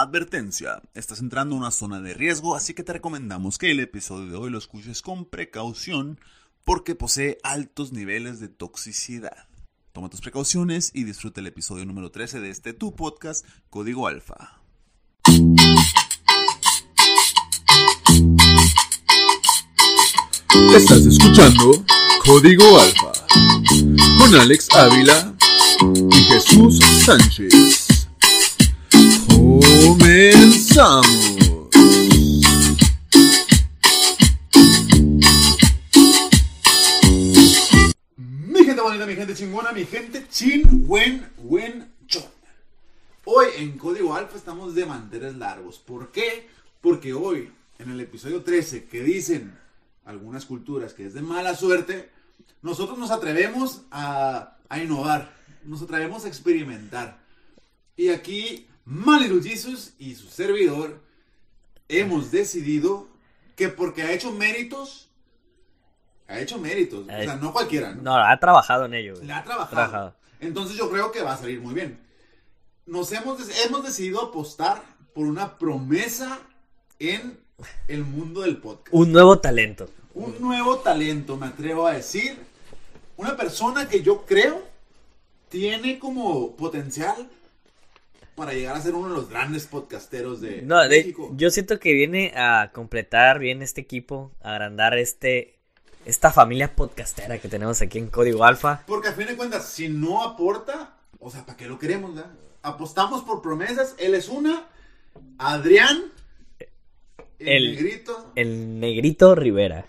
Advertencia, estás entrando a una zona de riesgo, así que te recomendamos que el episodio de hoy lo escuches con precaución porque posee altos niveles de toxicidad. Toma tus precauciones y disfruta el episodio número 13 de este tu podcast, Código Alfa. Estás escuchando Código Alfa con Alex Ávila y Jesús Sánchez. Comenzamos. Mi gente bonita, mi gente chingona, mi gente chin, buen. Hoy en Código Alfa estamos de manteles largos. ¿Por qué? Porque hoy, en el episodio 13, que dicen algunas culturas que es de mala suerte, nosotros nos atrevemos a, a innovar, nos atrevemos a experimentar. Y aquí, Jesus y su servidor hemos decidido que porque ha hecho méritos, ha hecho méritos, o sea, no cualquiera, ¿no? No, ha trabajado en ello. güey. Le ha trabajado. Trabajado. Entonces yo creo que va a salir muy bien. Nos hemos, hemos decidido apostar por una promesa en el mundo del podcast. Un nuevo talento. Un nuevo talento, me atrevo a decir. Una persona que yo creo tiene como potencial para llegar a ser uno de los grandes podcasteros de No, de- México. yo siento que viene a completar bien este equipo, a agrandar este esta familia podcastera que tenemos aquí en Código Alfa. Porque a fin de cuentas, si no aporta, o sea, ¿para qué lo queremos? verdad? Apostamos por promesas. Él es una. Adrián. El, El- negrito. El Negrito Rivera.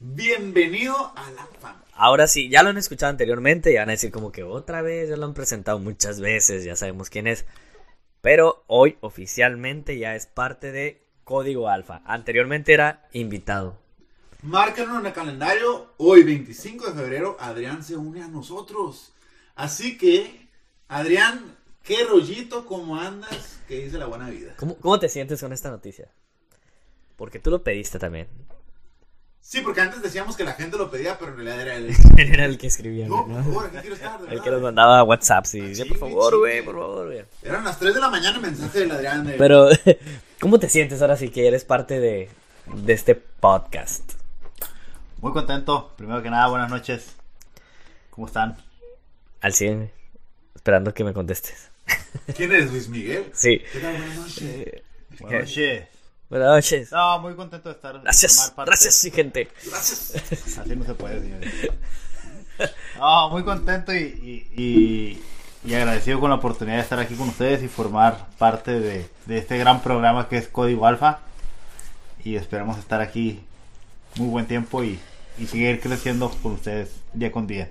Bienvenido a la fama. Ahora sí, ya lo han escuchado anteriormente y van a decir como que otra vez, ya lo han presentado muchas veces, ya sabemos quién es. Pero hoy oficialmente ya es parte de Código Alfa. Anteriormente era invitado. Márquenlo en el calendario. Hoy, 25 de febrero, Adrián se une a nosotros. Así que, Adrián, qué rollito, cómo andas, que dice la buena vida. ¿Cómo, cómo te sientes con esta noticia? Porque tú lo pediste también. Sí, porque antes decíamos que la gente lo pedía, pero en realidad era él. Él era el que escribía, No, ¿no? por favor, aquí quiero estar. El que nos mandaba WhatsApp, y Ah, decía, por favor, güey, por favor, güey. Eran las 3 de la mañana el mensaje del Adrián de... Pero, ¿cómo te sientes ahora sí que eres parte de, de este podcast? Muy contento. Primero que nada, buenas noches. ¿Cómo están? Al 100, esperando que me contestes. ¿Quién eres, Luis Miguel? Sí. ¿Qué tal? Buenas noches. Buenas noches. Buenas noches. No, muy contento de estar. de Gracias, parte- gracias, sí, gente. Gracias. Así no se puede, señores. No, muy contento y, y, y- y agradecido con la oportunidad de estar aquí con ustedes y formar parte de, de este gran programa que es Código Alfa. Y esperamos estar aquí muy buen tiempo y, y seguir creciendo con ustedes día con día.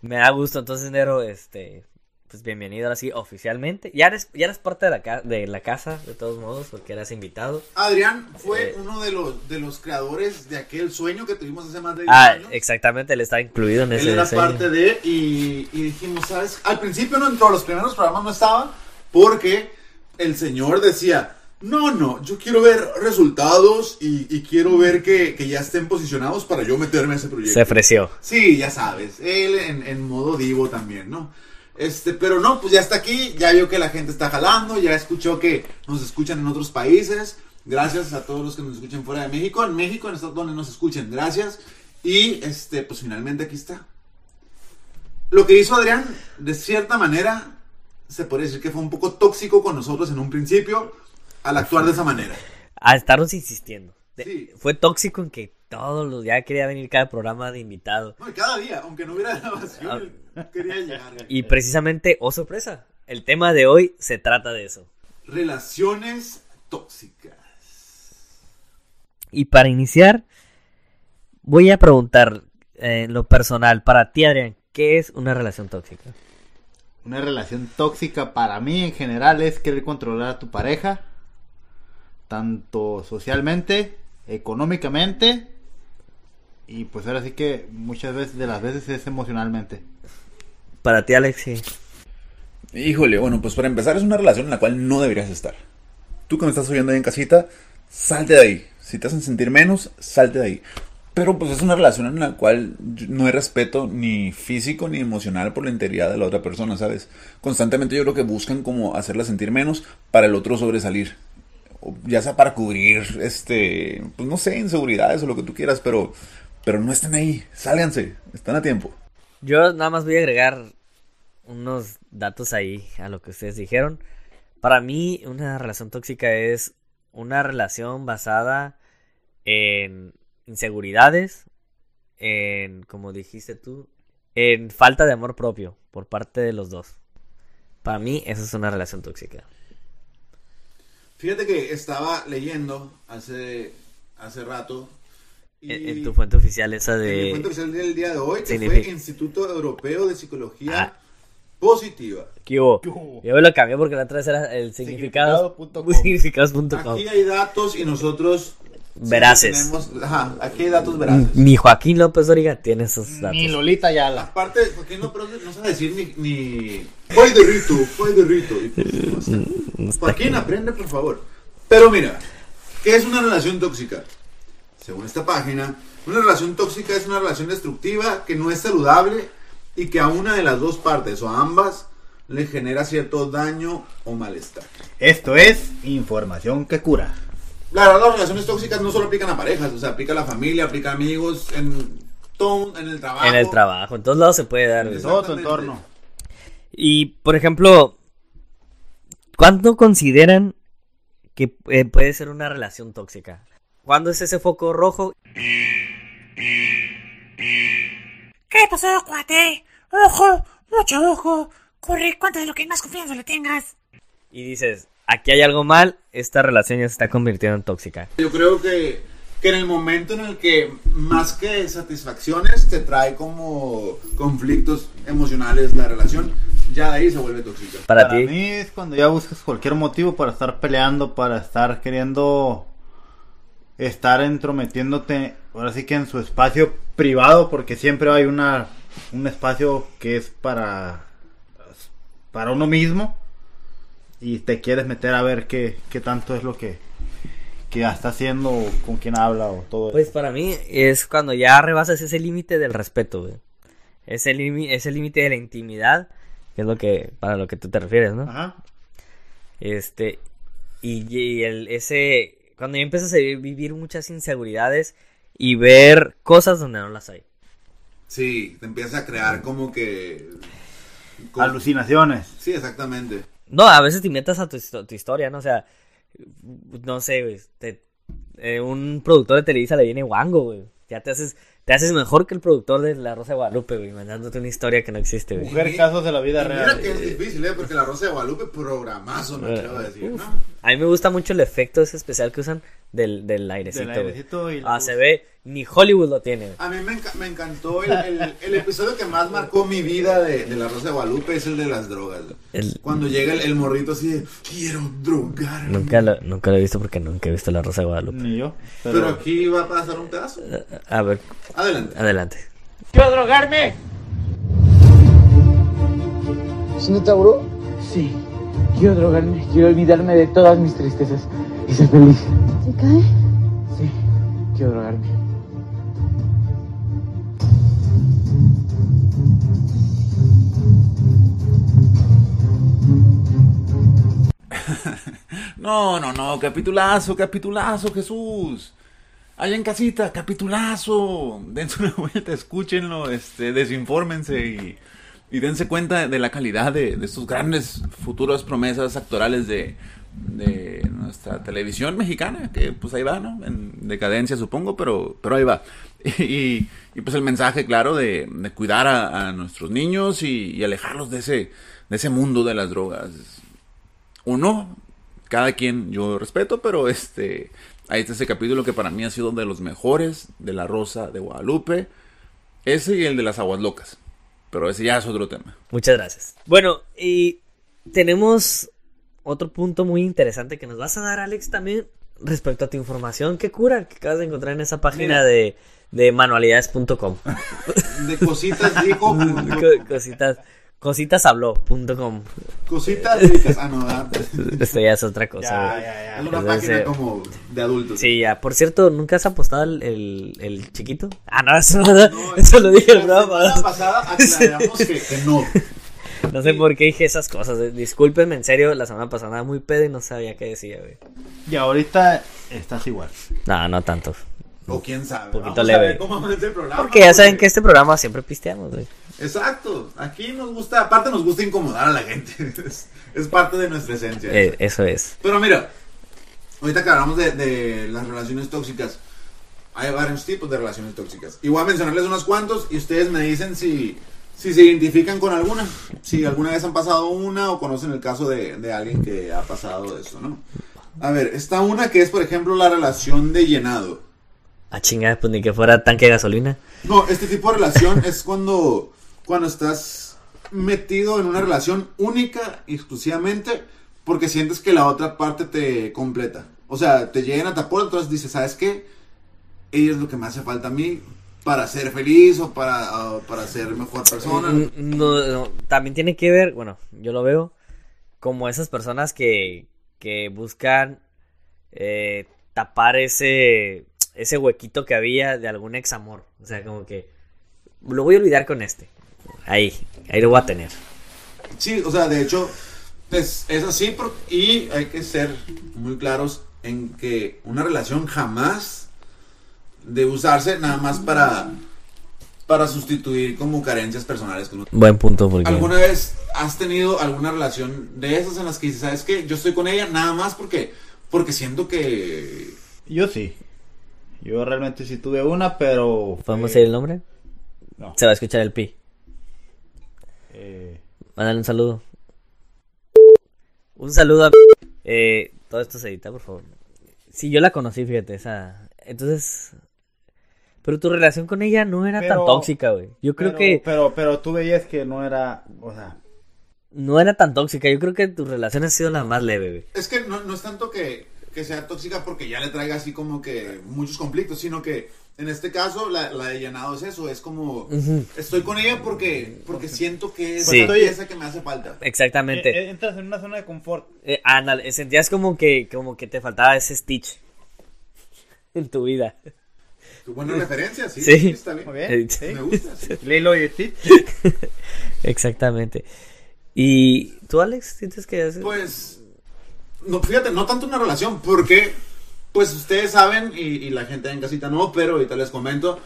Me da gusto, entonces, Nero, este, pues bienvenido ahora sí, oficialmente. Ya eres, ya eres parte de la, ca- de la casa, de todos modos, porque eras invitado. Adrián fue Eh. uno de los, de los creadores de aquel sueño que tuvimos hace más de 10 Ah, años. exactamente, él está incluido en Él ese era diseño. parte de, y, y dijimos, ¿sabes? Al principio no entró, los primeros programas no estaba, porque el señor decía, no, no, yo quiero ver resultados y, y quiero ver que, que ya estén posicionados para yo meterme a ese proyecto. Se ofreció. Sí, ya sabes, él en, en modo divo también, ¿no? Este, pero no, pues ya está aquí, ya vio que la gente está jalando, ya escuchó que nos escuchan en otros países. Gracias a todos los que nos escuchen fuera de México, en México, en Estados donde nos escuchen, gracias. Y este, pues finalmente aquí está. Lo que hizo Adrián, de cierta manera, se podría decir que fue un poco tóxico con nosotros en un principio, al actuar de esa manera. A estarnos insistiendo. De- Sí. Fue tóxico en que todos los días quería venir cada programa de invitado. No, cada día, aunque no hubiera grabación, quería llegar. Y precisamente, oh sorpresa, el tema de hoy se trata de eso. Relaciones tóxicas. Y para iniciar, voy a preguntar eh, en lo personal, para ti, Adrián, ¿qué es una relación tóxica? Una relación tóxica para mí en general es querer controlar a tu pareja, tanto socialmente, económicamente y pues ahora sí que muchas veces de las veces es emocionalmente. Para ti, Alex, sí. Híjole, bueno, pues para empezar es una relación en la cual no deberías estar. Tú que me estás oyendo ahí en casita, salte de ahí. Si te hacen sentir menos, salte de ahí. Pero pues es una relación en la cual no hay respeto ni físico ni emocional por la integridad de la otra persona, ¿sabes? Constantemente yo creo que buscan como hacerla sentir menos para el otro sobresalir. Ya sea para cubrir, este, pues no sé, inseguridades o lo que tú quieras, pero, pero no están ahí, sálganse, están a tiempo. Yo nada más voy a agregar unos datos ahí a lo que ustedes dijeron. Para mí, una relación tóxica es una relación basada en inseguridades, en, como dijiste tú, en falta de amor propio por parte de los dos. Para mí, eso es una relación tóxica. Fíjate que estaba leyendo hace, hace rato. En, en tu fuente oficial esa en mi de... fuente oficial del día de hoy, que Significa- fue Instituto Europeo de Psicología Ah. Positiva. ¿Qué hubo? ¿Qué hubo? Yo me lo cambié porque la otra vez era el significado... Significado.com. Significados.com. Aquí hay datos y nosotros... Veraces. tenemos- ajá, aquí hay datos veraces. Ni Joaquín López Doriga tiene esos datos. Ni Lolita Yala. Aparte, porque no, no sabe decir ni... ni... Fue de rito, fue de rito. Pues, no está Joaquín, aprende, por favor. Pero mira, ¿qué es una relación tóxica? Según esta página, una relación tóxica es una relación destructiva que no es saludable y que a una de las dos partes o a ambas le genera cierto daño o malestar. Esto es información que cura. Claro, las relaciones tóxicas no solo aplican a parejas, o sea, aplica a la familia, aplica a amigos, en todo, en el trabajo. En el trabajo, en todos lados se puede dar. Exacto. Todo tu entorno. Y, por ejemplo, ¿cuándo consideran que eh, puede ser una relación tóxica? ¿Cuándo es ese foco rojo? ¿Qué pasó, cuate? Ojo, mucho ojo. Corre, cuéntale lo que más confianza le tengas. Y dices, aquí hay algo mal, esta relación ya se está convirtiendo en tóxica. Yo creo que, que en el momento en el que más que satisfacciones te trae como conflictos emocionales la relación, ya de ahí se vuelve tóxica. Para, Para ti, mí es cuando ya buscas cualquier motivo para estar peleando, para estar queriendo estar entrometiéndote, ahora sí que en su espacio privado, porque siempre hay una un espacio que es para para uno mismo y te quieres meter a ver qué, qué tanto es lo que que está haciendo, o con quién habla o todo pues eso. para mí es cuando ya rebasas ese límite del respeto, güey. Ese límite de la intimidad, que es lo que, para lo que tú te refieres, ¿no? Ajá. Este, y, y el, ese, cuando ya empiezas a vi- vivir muchas inseguridades y ver cosas donde no las hay. Sí, te empieza a crear como que... como- Alucinaciones. Sí, exactamente. No, a veces te inventas a tu, histo- tu historia, ¿no? O sea, no sé, güey, te- eh, un productor de Televisa le viene guango, güey. Ya te haces, te haces mejor que el productor de La Rosa de Guadalupe, güey, mandándote una historia que no existe, güey. Mujer casos de la vida Y mira real. que es difícil, ¿eh? Porque la Rosa de Guadalupe, programazo, me Eh, atrevo a decir. ¿no? A mí me gusta mucho el efecto ese especial que usan del, del airecito, Del airecito y la Ah, luz. se ve, ni Hollywood lo tiene. A mí me, enca- me encantó el, el- el episodio que más marcó mi vida de, de la Rosa de Guadalupe, es el de las drogas. El- Cuando llega el, el morrito así de, quiero drogar. Nunca lo, nunca lo he visto porque nunca he visto La Rosa de Guadalupe. Ni yo. Pero Pero, aquí va a pasar un pedazo. A ver, Adelante. adelante. ¡Quiero drogarme! ¿Es neta, bro? Sí, quiero drogarme, quiero olvidarme de todas mis tristezas y ser feliz. ¿Se cae? Sí, quiero drogarme. No, no, no, capitulazo, capitulazo, Jesús. Allá en casita, capitulazo. Dense una vuelta, escúchenlo, este, desinfórmense y, y dense cuenta de la calidad de, de estos grandes futuras promesas actorales de, de nuestra televisión mexicana, que pues ahí va, ¿no? En decadencia supongo, pero, pero ahí va. Y, y, pues el mensaje, claro, de, de cuidar a, nuestros niños y, y alejarlos de ese, de ese mundo de las drogas uno, cada quien yo respeto, pero este, ahí está ese capítulo que para mí ha sido de los mejores de La Rosa de Guadalupe. Ese y el de las aguas locas. Pero ese ya es otro tema. Muchas gracias. Bueno, y tenemos otro punto muy interesante que nos vas a dar, Alex, también respecto a tu información que cura que acabas de encontrar en esa página Mira. de, de manualidades.com. De cositas dijo. Co- cositas, Cositashabló.com. Cositas ricas. Ah, no, ah, Esto ya es otra cosa, Ya, ya, ya. es una Entonces, página como de adultos. Sí, ya. Por cierto, ¿nunca has apostado el, el, el chiquito? Ah, no, eso, eso lo dije el La programa. semana pasada aclaramos que, que no. No sé por qué dije esas cosas. eh. Discúlpenme, en serio, la semana pasada muy pedo y no sabía qué decía, güey. Y ahorita estás igual. No, no tanto. O quién sabe. Poquito Vamos leve. A ver cómo avanza el programa. Porque ya saben que este programa siempre pisteamos, güey. Exacto. Aquí nos gusta, aparte nos gusta incomodar a la gente. Es, es parte de nuestra esencia. Eh, eso es. Pero mira, ahorita que hablamos de, de las relaciones tóxicas, hay varios tipos de relaciones tóxicas. Y voy a mencionarles unos cuantos y ustedes me dicen si, si se identifican con alguna. Si alguna vez han pasado una o conocen el caso de, de alguien que ha pasado eso, ¿no? A ver, está una que es, por ejemplo, la relación de llenado. A chingada, pues ni que fuera tanque de gasolina. No, este tipo de relación es cuando, cuando estás metido en una relación única y exclusivamente porque sientes que la otra parte te completa. O sea, te llena, te aporta, entonces dices, ¿sabes qué? Ella es lo que me hace falta a mí para ser feliz o para, para ser mejor persona. Mm, también tiene que ver, bueno, yo lo veo como esas personas que, que buscan eh, tapar ese, ese huequito que había de algún ex amor. O sea, como que lo voy a olvidar con este. Ahí, ahí lo voy a tener. Sí, o sea, de hecho, es, es así por- y hay que ser muy claros en que una relación jamás debe usarse nada más para, para sustituir como carencias personales con otro. Buen punto, porque ¿Alguna vez has tenido alguna relación de esas en las que dices, sabes qué? Yo estoy con ella nada más porque, porque siento que... Yo sí. Yo realmente sí tuve una, pero. ¿podemos fue- decir el nombre? No. Se va a escuchar el pi. Eh, Mándale un saludo. Un saludo a... Eh, todo esto se edita, por favor. Sí, yo la conocí, fíjate, esa... Entonces... Pero tu relación con ella no era tan tóxica, güey. Yo creo pero, que Pero, pero tú veías que no era. O sea. no era tan tóxica. Yo creo que tu relación ha sido la más leve, güey. Es que no, no es tanto que, que sea tóxica porque ya le traiga así como que muchos conflictos, sino que en este caso la, la de llenado es eso, es como estoy con ella porque porque siento que es Sí. esa pieza que me hace falta. Exactamente. eh, entras en una zona de confort. Eh, ándale, sentías como que, como que te faltaba ese Stitch en tu vida. Buena referencia, sí, Sí. sí, está bien. Muy bien. Eh, sí. Me gusta. sí. Lilo y Stitch. Exactamente. ¿Y tú, Alex, sientes que haces? Pues, no, fíjate, no tanto una relación, porque, pues ustedes saben, y, la gente en casita no, pero ahorita les comento,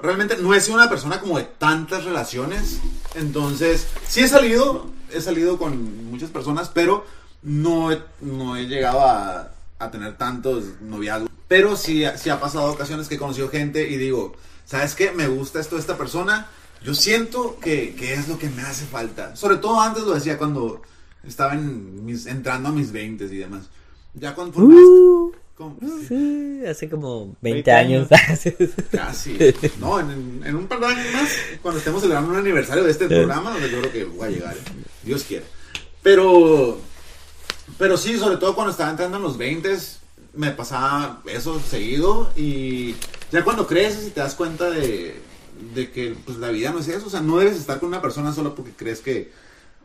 realmente no he sido una persona como de tantas relaciones, entonces, sí he salido, he salido con muchas personas, pero no he, no he llegado a, tener tantos noviazgos. Pero sí, sí ha pasado ocasiones que he conocido gente y digo, ¿sabes qué? Me gusta esto de esta persona. Yo siento que, que es lo que me hace falta. Sobre todo antes lo decía cuando estaba mis, entrando a mis 20 y demás. Ya cuando sí, hace como 20, 20 años. Casi. No, en, en un par de años más, cuando estemos celebrando un aniversario de este programa, donde yo creo que voy a llegar. ¿eh? Dios quiera. Pero, pero sí, sobre todo cuando estaba entrando en los 20 me pasaba eso seguido. Y ya cuando creces y te das cuenta de, de que pues, la vida no es eso. O sea, no debes estar con una persona solo porque crees que,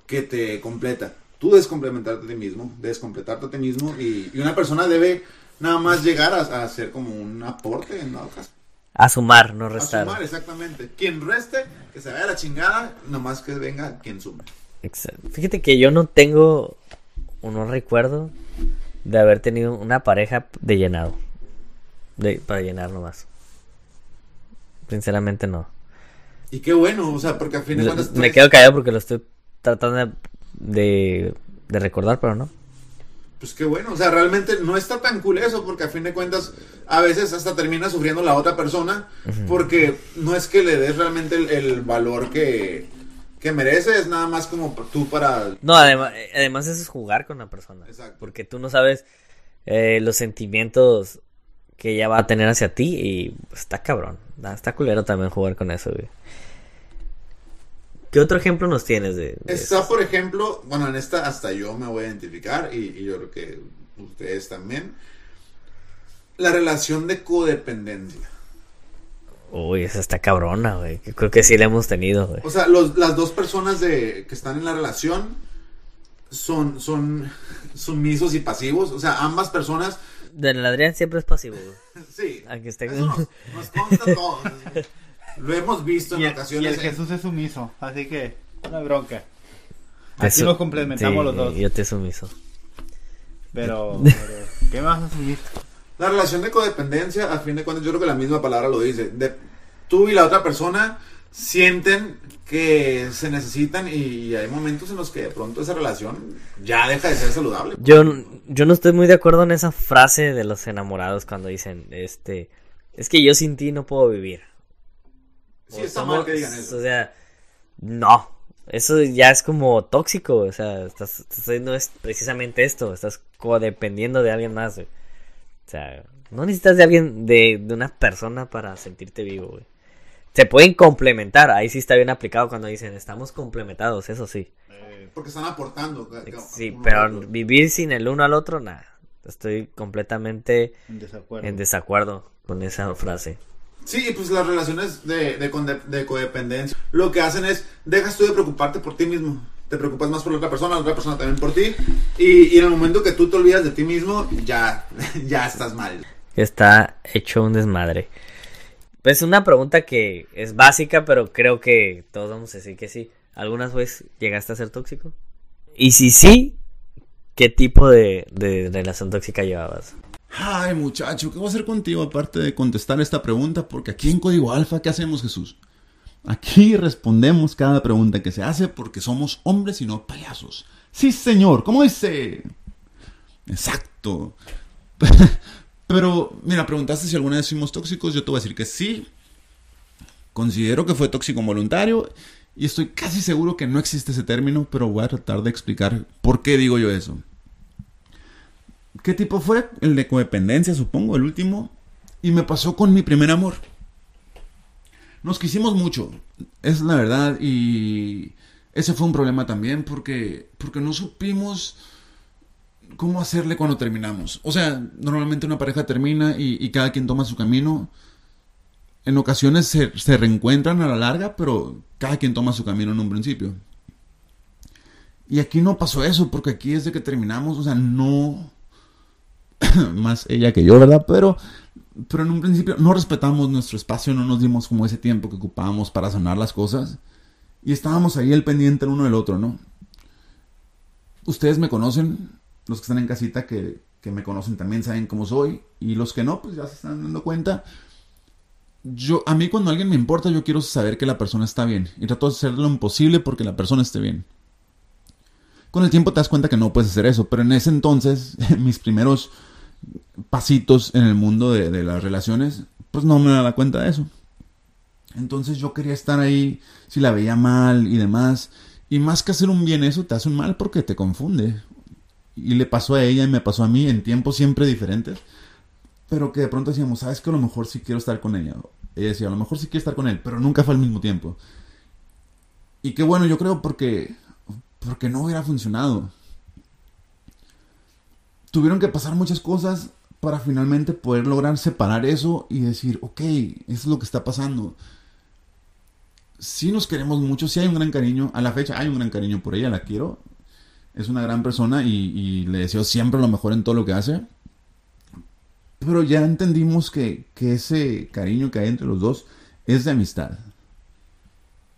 que te completa. Tú debes complementarte a ti mismo, debes completarte a ti mismo. Y, y una persona debe nada más llegar a, a ser como un aporte en dado caso. A sumar, no A restar. sumar, exactamente. Quien reste, que se vaya a la chingada, nomás que venga quien sume. Exacto. Fíjate que yo no tengo o no recuerdo de haber tenido una pareja de llenado. De, para llenar nomás. Sinceramente no. Y qué bueno, o sea, porque al fin de Lo- cuentas. me quedo callado porque lo estoy tratando de, de, de recordar, pero no. Pues qué bueno, o sea, realmente no está tan cool eso, porque a fin de cuentas, a veces hasta termina sufriendo la otra persona, porque no es que le des realmente el, el valor que, que merece, es nada más como tú para. No, además, además eso es jugar con la persona. Exacto. Porque tú no sabes eh, los sentimientos que ella va a tener hacia ti y está cabrón. Está culero también jugar con eso, güey. ¿Qué otro ejemplo nos tienes de, de Está, por ejemplo, bueno, en esta hasta yo me voy a identificar, y, y yo creo que ustedes también, la relación de codependencia. Uy, esa está cabrona, güey. Creo que sí la hemos tenido, güey. O sea, los, las dos personas de, que están en la relación son, son sumisos y pasivos. O sea, ambas personas, Del Adrián siempre es pasivo, güey. sí. Aunque esté... Eso nos, nos consta a todos. Lo hemos visto en Y el, y ocasiones. el en- Jesús es sumiso, así que una bronca. Su- nos complementamos Sí, los dos. Yo te sumiso. Pero, pero, ¿qué más has sumiso? La relación de codependencia, a fin de cuentas, yo creo que la misma palabra lo dice. De, tú y la otra persona sienten que se necesitan y hay momentos en los que de pronto esa relación ya deja de ser saludable. Yo, yo no estoy muy de acuerdo en esa frase de los enamorados cuando dicen, este, es que yo sin ti no puedo vivir. Sí, está somos- mal que digan eso. O sea, no. Eso ya es como tóxico. O sea, estás, estás haciendo es precisamente esto. Estás codependiendo de alguien más, güey. O sea, no necesitas de alguien, de, de una persona para sentirte vivo, güey. Se pueden complementar. Ahí sí está bien aplicado cuando dicen, estamos complementados, eso sí. Porque están aportando. Sí, pero vivir sin el uno al otro, nada. Estoy completamente En desacuerdo. en desacuerdo con esa frase. Sí, pues las relaciones de, de, de codependencia lo que hacen es, dejas tú de preocuparte por ti mismo. Te preocupas más por la otra persona, la otra persona también por ti. Y, en el momento que tú te olvidas de ti mismo, ya, ya estás mal. Está hecho un desmadre. Pues una pregunta que es básica, pero creo que todos vamos a decir que sí. ¿Algunas veces llegaste a ser tóxico? Y si sí, ¿qué tipo de relación tóxica llevabas? Ay, muchacho, ¿qué voy a hacer contigo aparte de contestar esta pregunta? Porque aquí en Código Alfa, ¿qué hacemos, Jesús? Aquí respondemos cada pregunta que se hace porque somos hombres y no payasos. Sí, señor, ¿cómo dice? Exacto. Pero, mira, preguntaste si alguna vez fuimos tóxicos. Yo te voy a decir que sí. Considero que fue tóxico voluntario. Y estoy casi seguro que no existe ese término, pero voy a tratar de explicar por qué digo yo eso. ¿Qué tipo fue? El de codependencia, supongo, el último. Y me pasó con mi primer amor. Nos quisimos mucho, es la verdad, y ese fue un problema también porque, porque no supimos cómo hacerle cuando terminamos. O sea, normalmente una pareja termina y, y cada quien toma su camino. En ocasiones se, se reencuentran a la larga, pero cada quien toma su camino en un principio. Y aquí no pasó eso, porque aquí desde que terminamos, o sea, no más ella que yo, ¿verdad? Pero, pero en un principio no respetamos nuestro espacio, no nos dimos como ese tiempo que ocupábamos para sanar las cosas. Y estábamos ahí el pendiente el uno del otro, ¿no? Ustedes me conocen, los que están en casita que, que me conocen también saben cómo soy. Y los que no, pues ya se están dando cuenta. Yo, a mí cuando alguien me importa, yo quiero saber que la persona está bien. Y trato de hacer lo imposible porque la persona esté bien. Con el tiempo te das cuenta que no puedes hacer eso. Pero en ese entonces, mis primeros pasitos en el mundo de, las relaciones, pues no me daba cuenta de eso. Entonces yo quería estar ahí, si la veía mal y demás. Y más que hacer un bien eso, te hace un mal porque te confunde. Y le pasó a ella y me pasó a mí en tiempos siempre diferentes. Pero que de pronto decíamos, sabes que a lo mejor sí quiero estar con ella. Ella decía, a lo mejor sí quiero estar con él, pero nunca fue al mismo tiempo. Y qué bueno, yo creo porque, porque no hubiera funcionado tuvieron que pasar muchas cosas para finalmente poder lograr separar eso y decir, ok, es lo que está pasando. Sí nos queremos mucho, sí hay un gran cariño, a la fecha hay un gran cariño por ella, la quiero. Es una gran persona y, y le deseo siempre lo mejor en todo lo que hace. Pero ya entendimos que, que ese cariño que hay entre los dos es de amistad.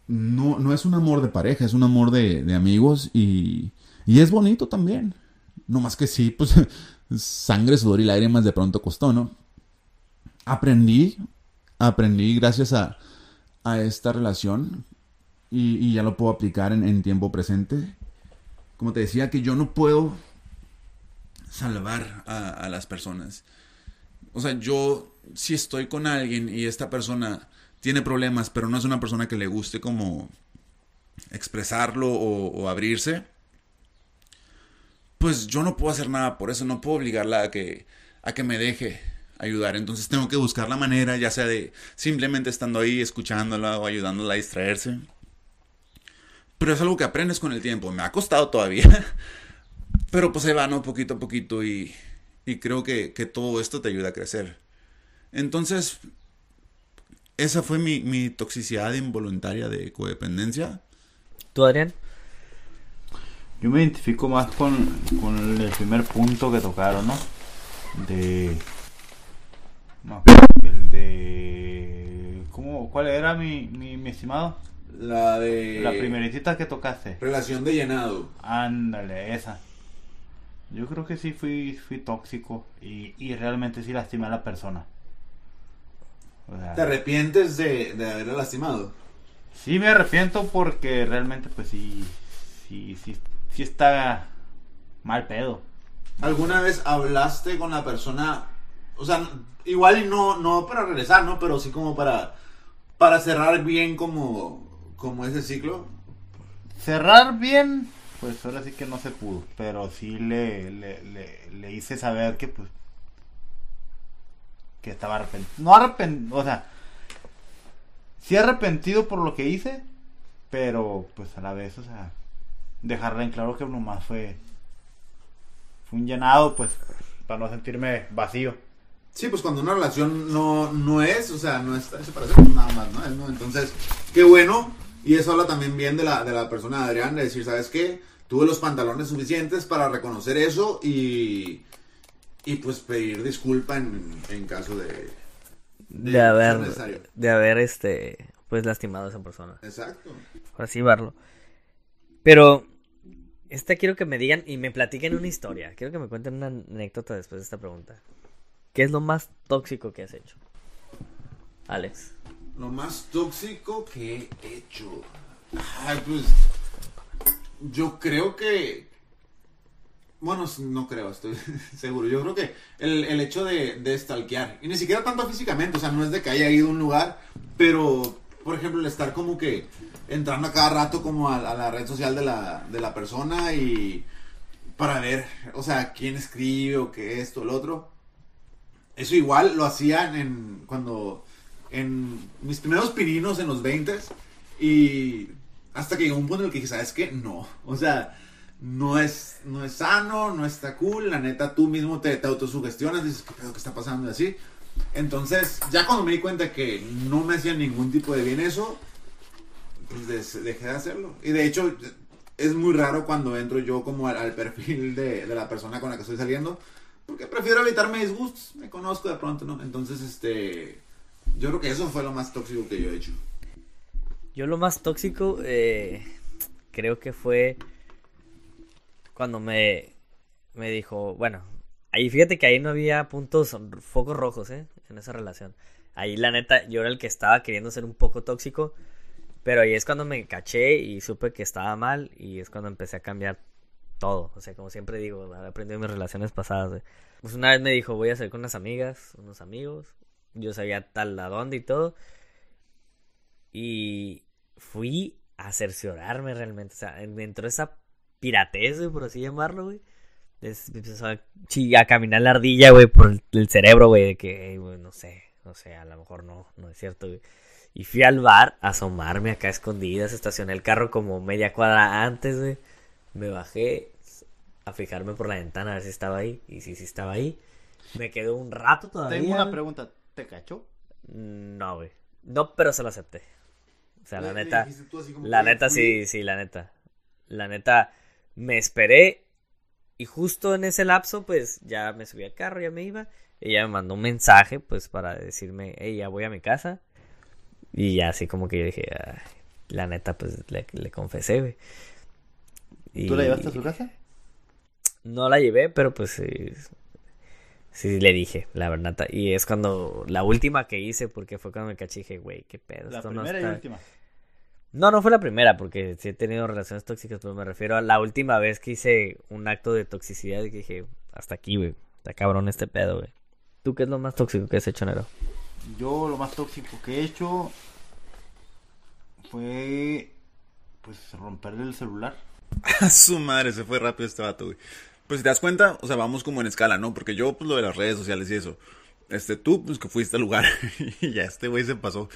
No, no es un amor de pareja, es un amor de, de amigos y, y es bonito también. No más que sí, pues sangre, sudor y lágrimas de pronto costó, ¿no? Aprendí, aprendí gracias a, a esta relación y, ya lo puedo aplicar en, en tiempo presente. Como te decía, que yo no puedo salvar a, a las personas. O sea, yo si estoy con alguien y esta persona tiene problemas, pero no es una persona que le guste como expresarlo o, o abrirse, pues yo no puedo hacer nada por eso, no puedo obligarla a que, a que me deje ayudar. Entonces tengo que buscar la manera, ya sea de simplemente estando ahí, escuchándola o ayudándola a distraerse. Pero es algo que aprendes con el tiempo. Me ha costado todavía. Pero pues ahí va, ¿no? Poquito a poquito y, y creo que, que todo esto te ayuda a crecer. Entonces, esa fue mi, mi toxicidad involuntaria de codependencia. ¿Tú, Adrián? Yo me identifico más con, con el primer punto que tocaron, ¿no? De. No, el de. ¿Cómo, ¿Cuál era mi, mi, mi estimado? La de... La primeritita que tocaste. Relación de llenado. Ándale, esa. Yo creo que sí fui, fui tóxico y, y realmente sí lastimé a la persona. O sea, ¿Te arrepientes de, de haberla lastimado? sí me arrepiento porque realmente pues sí, sí, sí, sí está mal pedo. ¿Alguna vez hablaste con la persona? O sea, igual y no, no para regresar, ¿no? Pero sí como para, para cerrar bien como, como ese ciclo. Cerrar bien, pues ahora sí que no se pudo, pero sí le, le, le, le hice saber que pues que estaba arrepentido. No arrepentido, o sea, sí arrepentido por lo que hice, pero pues a la vez, o sea, dejarle en claro que nomás fue, fue un llenado, pues, para no sentirme vacío. Sí, pues cuando una relación no, no es, o sea, no está para ser, pues nada más, ¿no? Es, ¿no? Entonces, qué bueno. Y eso habla también bien de la, de la persona de Adrián, de decir, ¿sabes qué? Tuve los pantalones suficientes para reconocer eso y, y pues pedir disculpa en, en caso de... De haber, necesario. de haber, este, pues lastimado a esa persona. Exacto. Por así verlo. Pero, esta quiero que me digan y me platiquen una historia. Quiero que me cuenten una anécdota después de esta pregunta. ¿Qué es lo más tóxico que has hecho? Alex. Lo más tóxico que he hecho. Ay, pues. Yo creo que. Bueno, no creo, estoy seguro. Yo creo que el, hecho de, de stalkear. Y ni siquiera tanto físicamente, o sea, no es de que haya ido a un lugar. Pero, por ejemplo, el estar como que entrando a cada rato como a, la red social de la, de la persona y. Para ver, o sea, quién escribe o qué esto, el otro. Eso igual lo hacían en cuando en mis primeros pininos en los 20 y hasta que llegó un punto en el que dije, ¿sabes qué? No, o sea, no es, no es sano, no está cool, la neta tú mismo te, te autosugestionas, dices, ¿qué pedo que está pasando? Y así. Entonces, ya cuando me di cuenta que no me hacía ningún tipo de bien eso, pues dejé de hacerlo. Y de hecho, es muy raro cuando entro yo como al, perfil de, de la persona con la que estoy saliendo, porque prefiero evitarme disgustos, me conozco de pronto, ¿no? Entonces, este, yo creo que eso fue lo más tóxico que yo he hecho. Yo lo más tóxico, eh, creo que fue cuando me, me dijo, bueno, ahí fíjate que ahí no había puntos, focos rojos, ¿eh? En esa relación. Ahí la neta, yo era el que estaba queriendo ser un poco tóxico, pero ahí es cuando me caché y supe que estaba mal y es cuando empecé a cambiar todo. O sea, como siempre digo, he aprendido en mis relaciones pasadas. Pues una vez me dijo, voy a salir con unas amigas, unos amigos. Yo sabía tal a dónde y todo. Y fui a cerciorarme realmente. O sea, me entró esa piratez, güey, por así llamarlo, güey. Empezó a, caminar la ardilla, güey, por el, cerebro, güey, de que, "Ey, güey, no sé, no sé, a lo mejor no, no es cierto, güey. Y fui al bar a asomarme acá a escondidas, estacioné el carro como media cuadra antes, güey. Me bajé a fijarme por la ventana a ver si estaba ahí. Y sí, sí estaba ahí. Me quedó un rato todavía. Tengo una pregunta, ¿te cachó? No, güey. No, pero se lo acepté. O sea, la neta. La neta, fui- sí, sí, la neta. La neta, me esperé. Y justo en ese lapso, pues ya me subí al carro, ya me iba. Ella me mandó un mensaje, pues para decirme, hey, ya voy a mi casa. Y ya así como que yo dije, la neta, pues le, le confesé, güey. Y ¿Tú la llevaste a su casa? No la llevé, pero pues sí, sí le dije, la verdad. Y es cuando, la última que hice, porque fue cuando me caché y dije, güey, qué pedo. La esto no primera y está- última. no, no fue la primera, porque sí he tenido relaciones tóxicas, pero me refiero a la última vez que hice un acto de toxicidad y que dije, hasta aquí, güey, está cabrón este pedo, güey. ¿Tú qué es lo más tóxico que has hecho, Nero? Yo lo más tóxico que he hecho fue pues romperle el celular. A su madre, se fue rápido este vato, güey. Pues si te das cuenta, o sea, vamos como en escala, ¿no? Porque yo, pues lo de las redes sociales y eso. Este, tú, pues que fuiste al lugar y ya este güey se pasó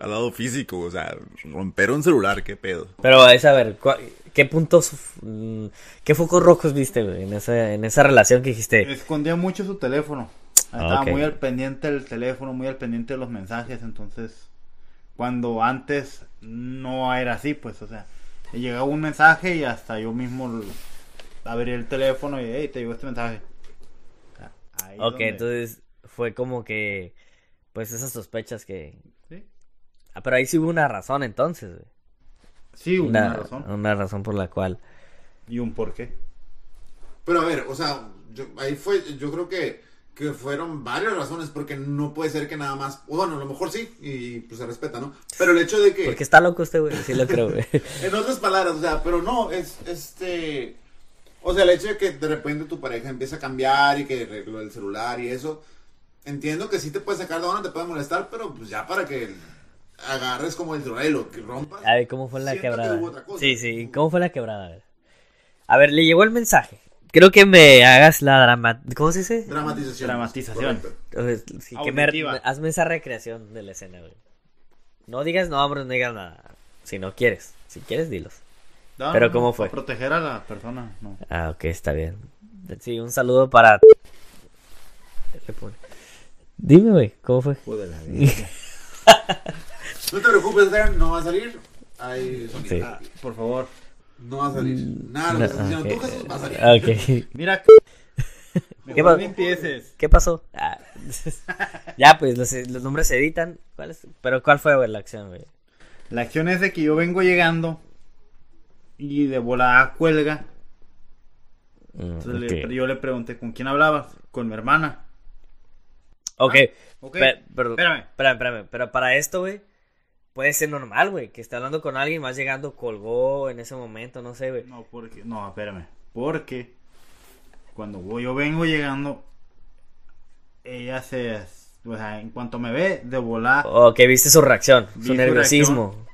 al lado físico, o sea, romper un celular, qué pedo. Pero es a ver, ¿cuál- ¿qué puntos, mm, qué focos rojos viste, güey, en esa, en esa relación que dijiste? Escondía mucho su teléfono. Ah, Estaba muy al pendiente del teléfono, muy al pendiente de los mensajes, entonces Cuando antes no era así, pues, o sea, llegaba un mensaje y hasta yo mismo abría el teléfono y, hey, te llegó este mensaje. Ahí Ok, donde- entonces fue como que, pues esas sospechas que... Sí. Ah, pero ahí sí hubo una razón entonces, güey. Sí, una, Una, razón. una razón por la cual... Y un porqué. Pero a ver, o sea, yo, ahí fue, yo creo que, que fueron varias razones, porque no puede ser que nada más, bueno, a lo mejor sí, y pues se respeta, ¿no? Pero el hecho de que, Porque está loco este güey, sí lo creo, güey. en otras palabras, o sea, pero no, es, este, o sea, el hecho de que de repente tu pareja empieza a cambiar y que arregló el celular y eso, entiendo que sí te puede sacar de onda, te puede molestar, pero pues ya para que agarres como el celular y lo que rompas. A ver, ¿cómo fue la que quebrada? Sí, sí, ¿cómo fue la quebrada? A ver. A ver, le llegó el mensaje. Creo que me hagas la drama... ¿Cómo se dice? Dramatización. Dramatización. Sí, que me, hazme esa recreación de la escena, güey. No digas nombres, no digas nada. Si no quieres. Si quieres, dilos. No, Pero no, ¿cómo fue? para proteger a la persona, no. Ah, ok, está bien. Sí, un saludo para... Le pone. Dime, güey, ¿cómo fue? No te preocupes, Dan, no va a salir. Sonido. Sí. Ah, Por favor. No va a salir. Nada, lo que estás diciendo tú, Jesús, va a salir. Ah, ok. Mira, ¿Qué pa- empieces. ¿Qué pasó? Ah, ya, pues los, los nombres se editan. ¿Cuál es? Pero ¿cuál fue, güey, la acción, güey? La acción es de que yo vengo llegando y de volada cuelga. Mm, Entonces le- ok. yo le pregunté, ¿con quién hablabas? Con mi hermana. Ok, Ok, pe- pero, espérame. espérame, espérame. Pero para esto, güey, puede ser normal, güey. Que esté hablando con alguien, más llegando, colgó en ese momento, no sé, güey. No, porque, no, espérame. Porque cuando voy- yo vengo llegando, ella se, o sea, en cuanto me ve, de volar Ok, viste su reacción, Vi su nerviosismo.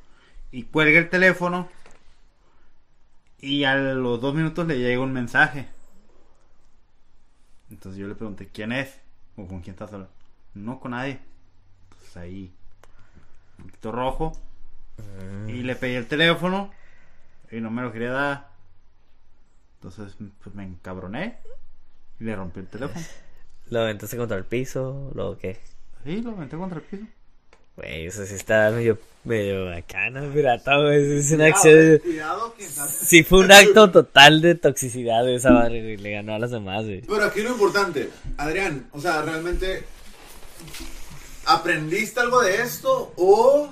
y cuelga el teléfono y a los dos minutos le llega un mensaje. Entonces yo le pregunté, ¿quién es? ¿O con quién estás hablando? No, con nadie. Entonces ahí, un poquito rojo. Y le pedí el teléfono y no me lo quería dar. Entonces pues, me encabroné y le rompí el teléfono. Lo aventaste contra el piso, lo que. Sí, lo metí contra el piso. Güey, eso sí está medio, medio bacana, pirata, güey. Es una Cuidado, acción. eh, Cuidado, Sí, fue un acto total de toxicidad de esa madre, güey. Le ganó a las demás, güey. Pero aquí lo importante, Adrián, o sea, realmente, ¿aprendiste algo de esto o,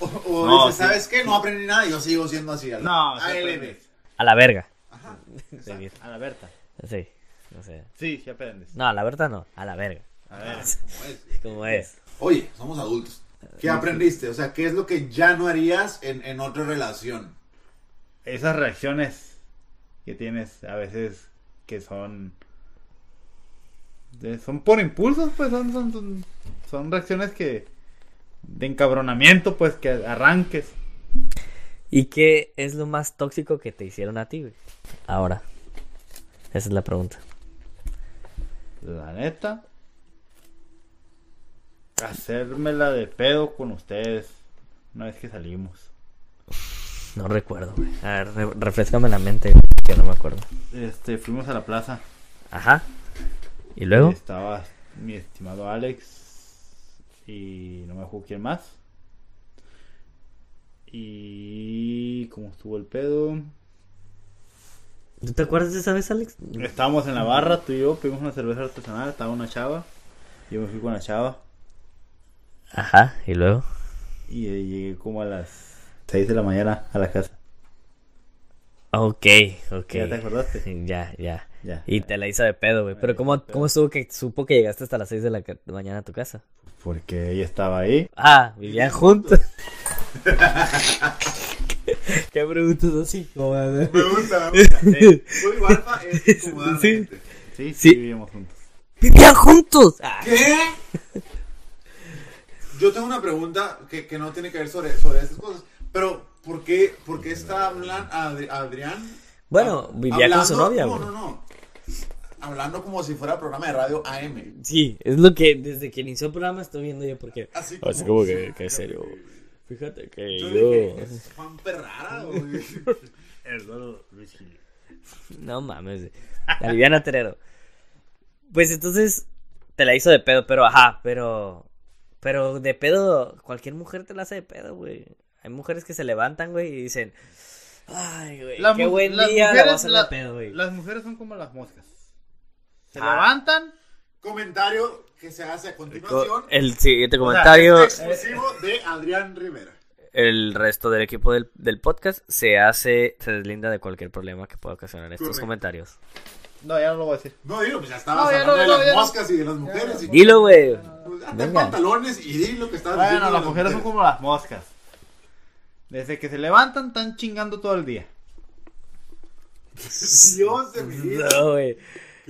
o, o No, dices, sí. ¿sabes qué? No aprendí nada y yo sigo siendo así. al- No, sí ALB. aprendes. A la verga. Ajá. Sí, A la Berta. Sí, no sé. Sí, sí aprendes. No, a la verdad no, a la verga. A ver. Como es. ¿Cómo es? Oye, somos adultos. ¿Qué aprendiste? O sea, ¿qué es lo que ya no harías en, en otra relación? esas reacciones que tienes a veces que son son por impulsos pues son, son, son, son reacciones que de encabronamiento pues que arranques ¿Y qué es lo más tóxico que te hicieron a ti, güey? Ahora. Esa es la pregunta. la neta hacérmela de pedo con ustedes una vez que salimos No recuerdo, güey. A ver, re- refrescame la mente, que no me acuerdo. este fuimos a la plaza Ajá. ¿Y luego? Estaba mi estimado Alex y no me acuerdo quién más. Y cómo estuvo el pedo. ¿Tú te acuerdas de esa vez, Alex? Estábamos en la barra, tú y yo, pedimos una cerveza artesanal, estaba una chava. Yo me fui con la chava Ajá, ¿y luego? y eh, llegué como a las 6 de la mañana a la casa. Ok, ok. ¿Ya te acordaste? Ya, ya. Ya. Y te la hizo de pedo, güey. Pero ¿cómo. ¿cómo estuvo que supo que llegaste hasta las 6 de la mañana a tu casa? Porque ella estaba ahí. Ah, vivían juntos. Qué preguntas así, como Me gusta, me gusta. Es incomodamente. Sí, sí, Sí. vivíamos juntos. ¡Vivían juntos! Ah, ¿Qué? Yo tengo una pregunta que, que no tiene que ver sobre, sobre estas cosas. Pero, ¿por qué, por qué está hablando Adrián? Bueno, vivía con su novia, No, no, no. Hablando como si fuera programa de radio AM. Sí, es lo que desde que inició el programa estoy viendo yo porque... Así Así como que, que serio. Fíjate que Yo yo... dije, es fan perrara, güey. Eduardo Luis Gil. No mames. La Viviana Terero. Pues entonces te la hizo de pedo, pero ajá, pero Pero de pedo, cualquier mujer te la hace de pedo, güey. Hay mujeres que se levantan, güey, y dicen, ay, güey, qué buen día, la mujeres- voy a hacer la- de pedo, güey. Las mujeres son como las moscas. Se Ah. levantan. Comentario que se hace a continuación. El siguiente sea, comentario, Exclusivo de Adrián Rivera. el resto del equipo del, del podcast se hace, se deslinda de cualquier problema que pueda ocasionar estos Correcto. comentarios. No, ya no lo voy a decir. No, dilo, pues ya estabas No, ya hablando no, de no, las ya no. moscas y de las mujeres. y- Dilo, güey. Pues, date Venga. pantalones y di lo que estabas Bueno, diciendo. de las mujeres son como las moscas. Desde que se levantan, están chingando todo el día. Dios de mi vida. No, güey.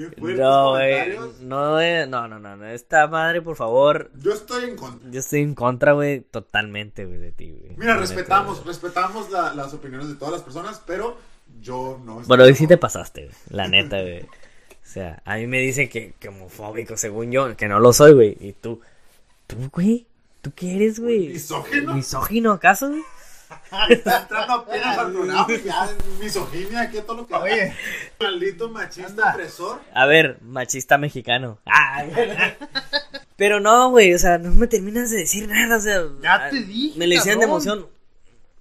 Qué No, comentarios. No, eh, no, no, no, no. Esta madre, por favor. Yo estoy en contra. Yo estoy en contra, güey, totalmente, güey, de ti, güey. Mira, respetamos, neta, respetamos la- las opiniones de todas las personas, pero yo no. estoy Bueno, hoy sí te pasaste, güey. La neta, güey. O sea, a mí me dicen que, que homofóbico, según yo, que no lo soy, güey. Y tú, tú, güey, ¿tú qué eres, güey? ¿Misógino? ¿Misógino acaso, güey? Está entrando apenas al programa ya misoginia, que todo lo que Oye. Maldito machista Anda. opresor. A ver, machista mexicano. Pero no, güey, o sea, no me terminas de decir nada, o sea. Ya te dije, Me le decían de emoción.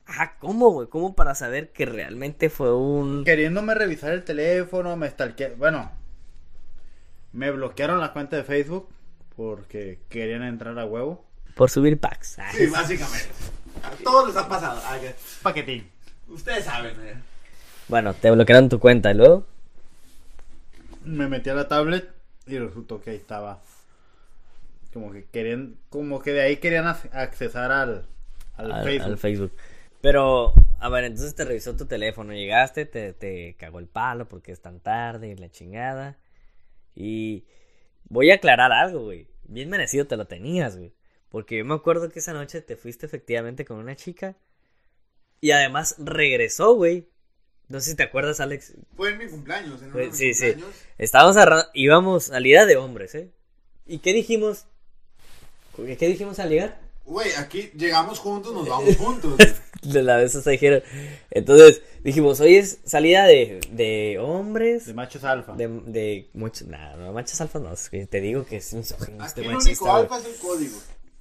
Ah, ¿cómo, güey? ¿Cómo para saber que realmente fue un. Queriéndome revisar el teléfono, me stalkearon. Bueno, me bloquearon la cuenta de Facebook porque querían entrar a huevo. Por subir packs. Sí, básicamente. Todos les ha pasado. Ay, que- Paquetín. Ustedes saben, eh. Bueno, te bloquearon tu cuenta y luego. Me metí a la tablet y resultó que ahí estaba. Como que querían, como que de ahí querían ac- accesar al, al, al, Facebook. al Facebook. Pero, a ver, entonces te revisó tu teléfono, llegaste, te, te cagó el palo porque es tan tarde y la chingada. Y voy a aclarar algo, güey. Bien merecido te lo tenías, güey. Porque yo me acuerdo que esa noche te fuiste efectivamente con una chica. Y además regresó, güey. No sé si te acuerdas, Alex. Fue en mi cumpleaños. En Fue- sí, sí. cumpleaños. Estábamos arra- íbamos salida de hombres, ¿eh? ¿Y qué dijimos? ¿Qué dijimos al llegar? Güey, aquí llegamos juntos, nos vamos juntos. De la vez se dijeron. Entonces dijimos, hoy es salida de, de hombres. De machos alfa. De, de muchos. Nada, no, machos alfa no. te digo que es Aquí este el machista, único alfa es el código.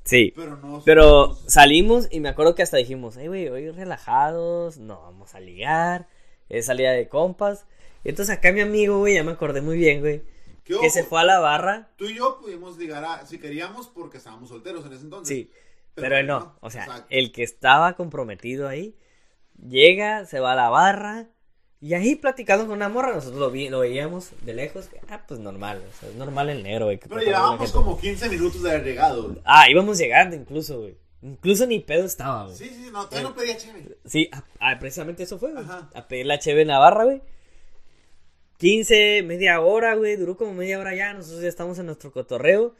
Sí. Pero no. Pero somos- salimos y me acuerdo que hasta dijimos, hey, güey, hoy relajados, no vamos a ligar, es salida de compas. Y entonces acá mi amigo, güey, ya me acordé muy bien, güey, ¿Qué que ojo? se fue a la barra. Tú y yo pudimos ligar a, si queríamos porque estábamos solteros en ese entonces. Sí, pero él no. no, O sea, exacto. el que estaba comprometido ahí, llega, se va a la barra. Y ahí platicando con una morra, nosotros lo, vi, lo veíamos de lejos. que, Ah, pues normal, o sea, es normal el negro, güey. Pero llevábamos como 15 minutos de haber llegado. güey. Ah, íbamos llegando incluso, güey. Incluso ni pedo estaba, güey. Sí, sí, no, todavía no pedía chévere. Sí, ah, ah, precisamente eso fue, güey. Ajá. A pedir la cheve en la barra, güey. 15, media hora, güey. Duró como media hora ya. Nosotros ya estamos en nuestro cotorreo.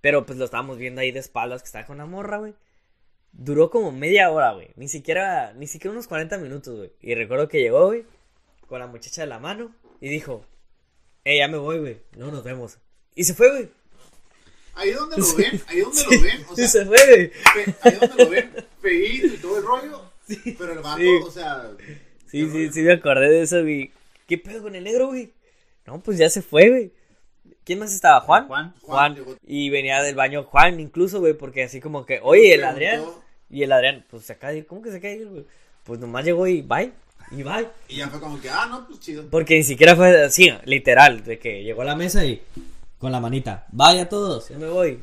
Pero pues lo estábamos viendo ahí de espaldas que estaba con la morra, güey. Duró como media hora, güey. Ni siquiera, ni siquiera unos 40 minutos, güey. Y recuerdo que llegó, güey, con la muchacha de la mano. Y dijo, eh, ya me voy, güey. No nos vemos. Y se fue, güey. Ahí donde lo ven, ahí donde lo ven, o sea, se fue, güey. fe- ahí donde lo ven, feíto y todo el rollo. pero el vato, sí. o sea. Sí, sí, sí me acordé de eso, güey. ¿Qué pedo con el negro, güey? No, pues ya se fue, güey. ¿Quién más estaba? ¿Juan? Juan. Juan. Y venía del baño Juan incluso, güey, porque así como que, oye, el. Adrián. Y el Adrián, pues se acaba de ir. ¿Cómo que se acaba de ir, güey? Pues nomás llegó y bye. Y bye. Y ya fue como que, ah, no, pues chido. Porque ni siquiera fue así, literal, de que llegó a la mesa y con la manita, vaya todos, ya me voy.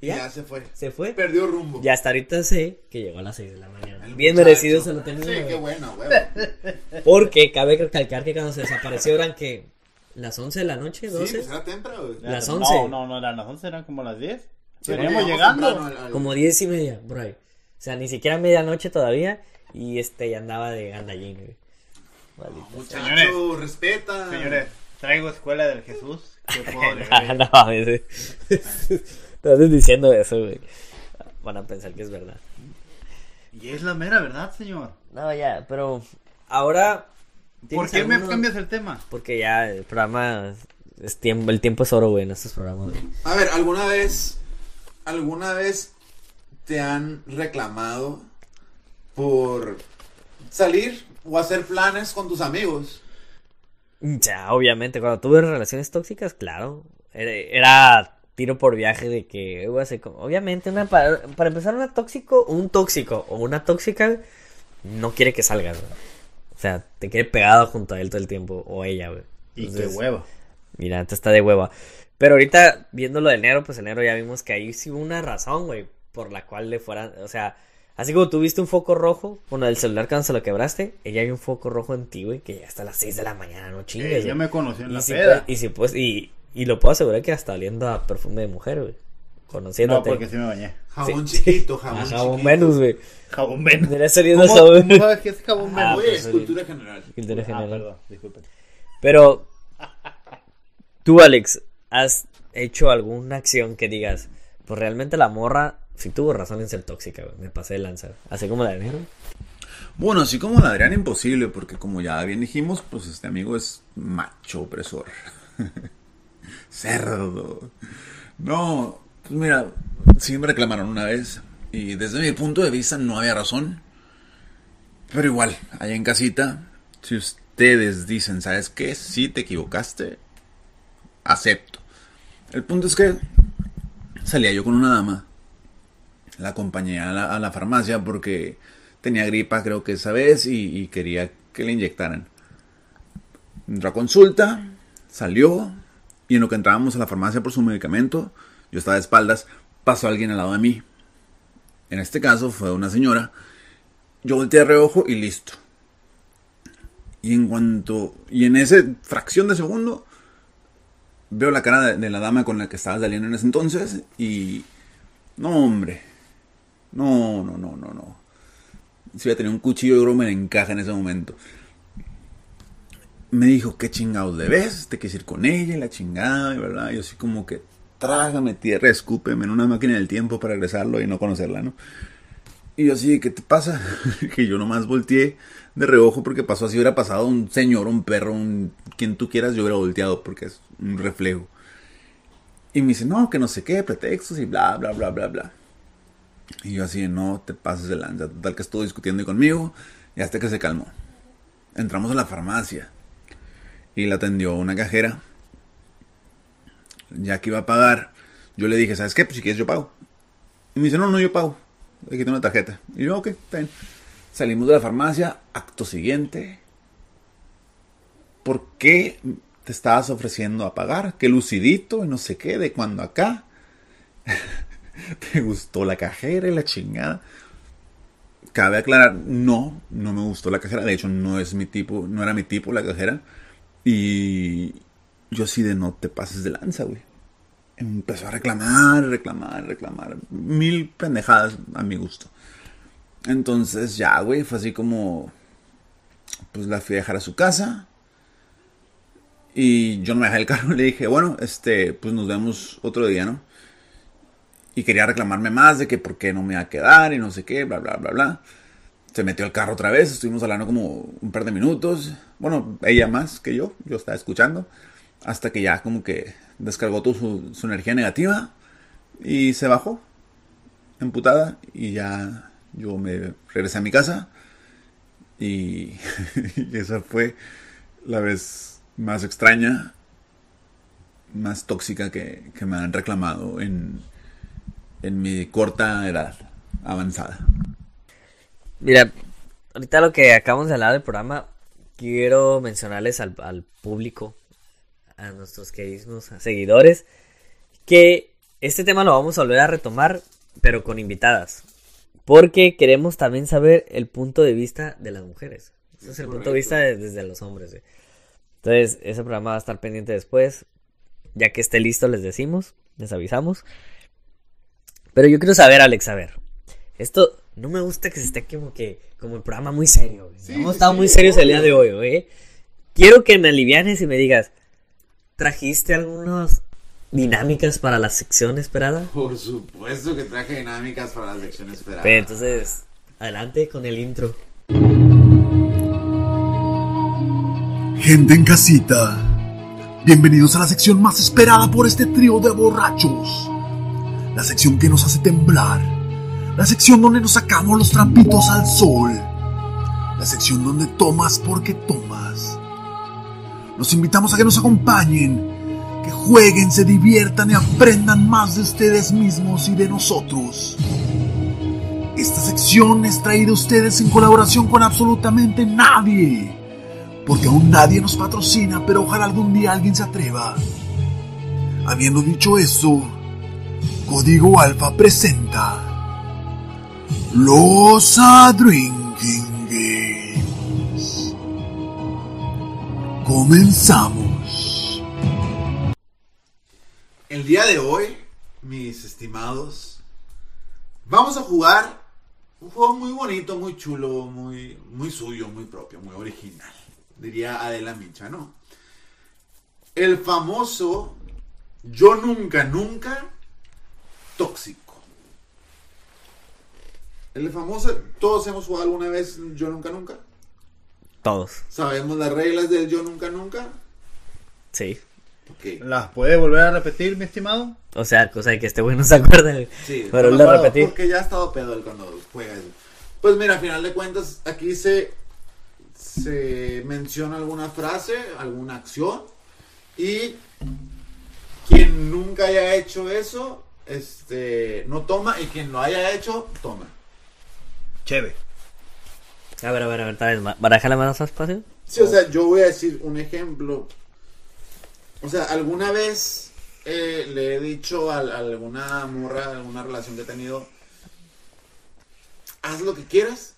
Y ya, ya se fue. se fue. Perdió rumbo. Y hasta ahorita sé que llegó a las 6 de la mañana. El Bien muchacho. merecido se lo tenía. Sí, qué bueno, güey. Porque cabe recalcar que cuando se desapareció eran que las 11 de la noche, Sí, 12, pues era temprano, güey. Las No, 11. No, no, eran las 11, eran como las 10. Sí, Veníamos llegando. temprano al- al- como 10 y media, por ahí. O sea, ni siquiera medianoche todavía. Y este ya andaba de gandallín, güey. Maldita sea. Muchacho, Señores. respeta. Señores, traigo escuela del Jesús. ¿Qué puedo no. Te andas diciendo eso, güey. Van a pensar que es verdad. Y es la mera verdad, señor. No, ya, pero ahora. ¿Por ¿tienes qué me cambias el tema? Porque ya el programa es tiempo, el tiempo es oro, güey, en estos programas, güey. A ver, ¿alguna vez, alguna vez te han reclamado por salir o hacer planes con tus amigos? Ya, obviamente, cuando tuve relaciones tóxicas, claro. Era, era tiro por viaje de que, como- obviamente, una, para, para empezar, una tóxico, un tóxico o una tóxica no quiere que salgas, güey. O sea, te quiere pegado junto a él todo el tiempo, o ella, güey. Y qué hueva. Mira, antes está de hueva. Pero ahorita, viendo lo del negro, pues el negro ya vimos que ahí sí hubo una razón, güey, por la cual le fueran, o sea, así como tuviste un foco rojo, bueno, el celular cuando se lo quebraste, ella hay un foco rojo en ti, güey, que ya hasta las 6 de la mañana, no chingues. Ella güey. me conoció en y la si peda. pues, y si pues, y, y lo puedo asegurar que hasta oliendo a perfume de mujer, güey. No, Conociéndote. porque sí me bañé. Jabón Sí, chiquito, jabón jabón chiquito. menos, güey. Jabón menos. ¿Cómo, jabón. cómo sabes que es jabón menos? Oye, pues, es cultura general. Cultura Ah, general. perdón, disculpen. Pero, tú, Alex, ¿has hecho alguna acción que digas, pues realmente la morra sí tuvo razón en ser tóxica? Me pasé de lanza. Así como la de. Bueno, así como la Adrián, imposible, porque como ya bien dijimos, pues este amigo es macho opresor. Cerdo. No, pues mira, sí me reclamaron una vez. Y desde mi punto de vista no había razón. Pero igual, allá en casita, si ustedes dicen, ¿sabes qué? Si te equivocaste, acepto. El punto es que salía yo con una dama. La acompañé a la, farmacia porque tenía gripa, creo que esa vez, y, y quería que le inyectaran. Entró a consulta, salió, y en lo que entrábamos a la farmacia por su medicamento, yo estaba de espaldas, pasó alguien al lado de mí. En este caso fue una señora. Yo volteé de reojo y listo. Y en cuanto. Y en esa fracción de segundo. Veo la cara de, de la dama con la que estaba saliendo en ese entonces. Y. No, hombre. No, no, no, no, no. Si hubiera tenido un cuchillo, yo creo me encaja en ese momento. Me dijo, ¿qué chingados le ves? Te quieres ir con ella y la chingada, y verdad. Yo así como que, trágame tierra, escúpeme en una máquina del tiempo para regresarlo y no conocerla, ¿no? Y yo así, ¿qué te pasa? que yo nomás volteé de reojo porque pasó así, hubiera pasado un señor, un perro, un quien tú quieras, yo hubiera volteado porque es un reflejo. Y me dice, no, que no sé qué, pretextos y bla, bla, bla, bla, bla. Y yo así, no te pases de lanza. Total que estuvo discutiendo conmigo y hasta que se calmó. Entramos a la farmacia y la atendió una cajera. Ya que iba a pagar, yo le dije, ¿sabes qué? Pues si quieres yo pago. Y me dice, no, no, yo pago. Le quité una tarjeta. Y yo, ok, está. Salimos de la farmacia, acto siguiente. ¿Por qué te estabas ofreciendo a pagar? Que lucidito y no sé qué, de cuando acá. ¿Te gustó la cajera y la chingada? Cabe aclarar, no, no me gustó la cajera. De hecho, no es mi tipo, no era mi tipo la cajera. Y yo así de no te pases de lanza, güey. Empezó a reclamar, reclamar, reclamar. Mil pendejadas a mi gusto. Entonces ya, güey, fue así como... Pues la fui a dejar a su casa. Y yo no me dejé el carro. Le dije, bueno, este, pues nos vemos otro día, ¿no? Y quería reclamarme más de que por qué no me iba a quedar y no sé qué, bla, bla, bla, bla. Se metió al carro otra vez, estuvimos hablando como un par de minutos. Bueno, ella más que yo, yo estaba escuchando. Hasta que ya como que descargó toda su, energía negativa y se bajó, emputada. Y ya yo me regresé a mi casa. Y, y esa fue la vez más extraña, más tóxica que, que me han reclamado en, en mi corta edad avanzada. Mira, ahorita lo que acabamos de hablar del programa, quiero mencionarles al, al público, a nuestros queridos seguidores, que este tema lo vamos a volver a retomar, pero con invitadas. Porque queremos también saber el punto de vista de las mujeres. Ese es el punto de vista de- desde los hombres. güey. Entonces, ese programa va a estar pendiente después. Ya que esté listo, les decimos, les avisamos. Pero yo quiero saber, Alex, a ver. Esto no me gusta que se esté como que como el programa muy serio. Sí, Hemos estado sí, muy serios el día obvio. de hoy, güey. Quiero que me alivianes y me digas, ¿trajiste algunas dinámicas para la sección esperada? Por supuesto que traje dinámicas para la lección esperada. Pero entonces, adelante con el intro. Gente en casita, bienvenidos a la sección más esperada por este trío de borrachos. La sección que nos hace temblar. La sección donde nos sacamos los trampitos al sol. La sección donde tomas porque tomas. Los invitamos a que nos acompañen que jueguen, se diviertan y aprendan más de ustedes mismos y de nosotros. Esta sección es traída a ustedes en colaboración con absolutamente nadie. Porque aún nadie nos patrocina, pero ojalá algún día alguien se atreva. Habiendo dicho eso, Código Alfa presenta Los Drinking Games. Comenzamos. El día de hoy, mis estimados, vamos a jugar un juego muy bonito, muy chulo, muy, muy suyo, muy propio, muy original. Diría Adela Micha, ¿no? El famoso Yo Nunca Nunca Tóxico. El famoso, todos hemos jugado alguna vez Yo Nunca Nunca. Todos. ¿Sabemos las reglas del Yo Nunca Nunca? Sí. ¿Las puede volver a repetir, mi estimado? O sea, cosa de que este güey no se acuerda. Sí, Pero no repetí. Porque ya ha estado pedo él cuando juega eso. Pues mira, a final de cuentas, aquí se, se menciona alguna frase, alguna acción. Y quien nunca haya hecho eso, este, no toma. Y quien lo haya hecho, toma. Chévere. A ver, a ver, a ver, tal vez. ¿Barájala más despacio? Sí, o sea, yo voy a decir un ejemplo. O sea, alguna vez eh, le he dicho a, a alguna morra, alguna relación que he tenido, haz lo que quieras.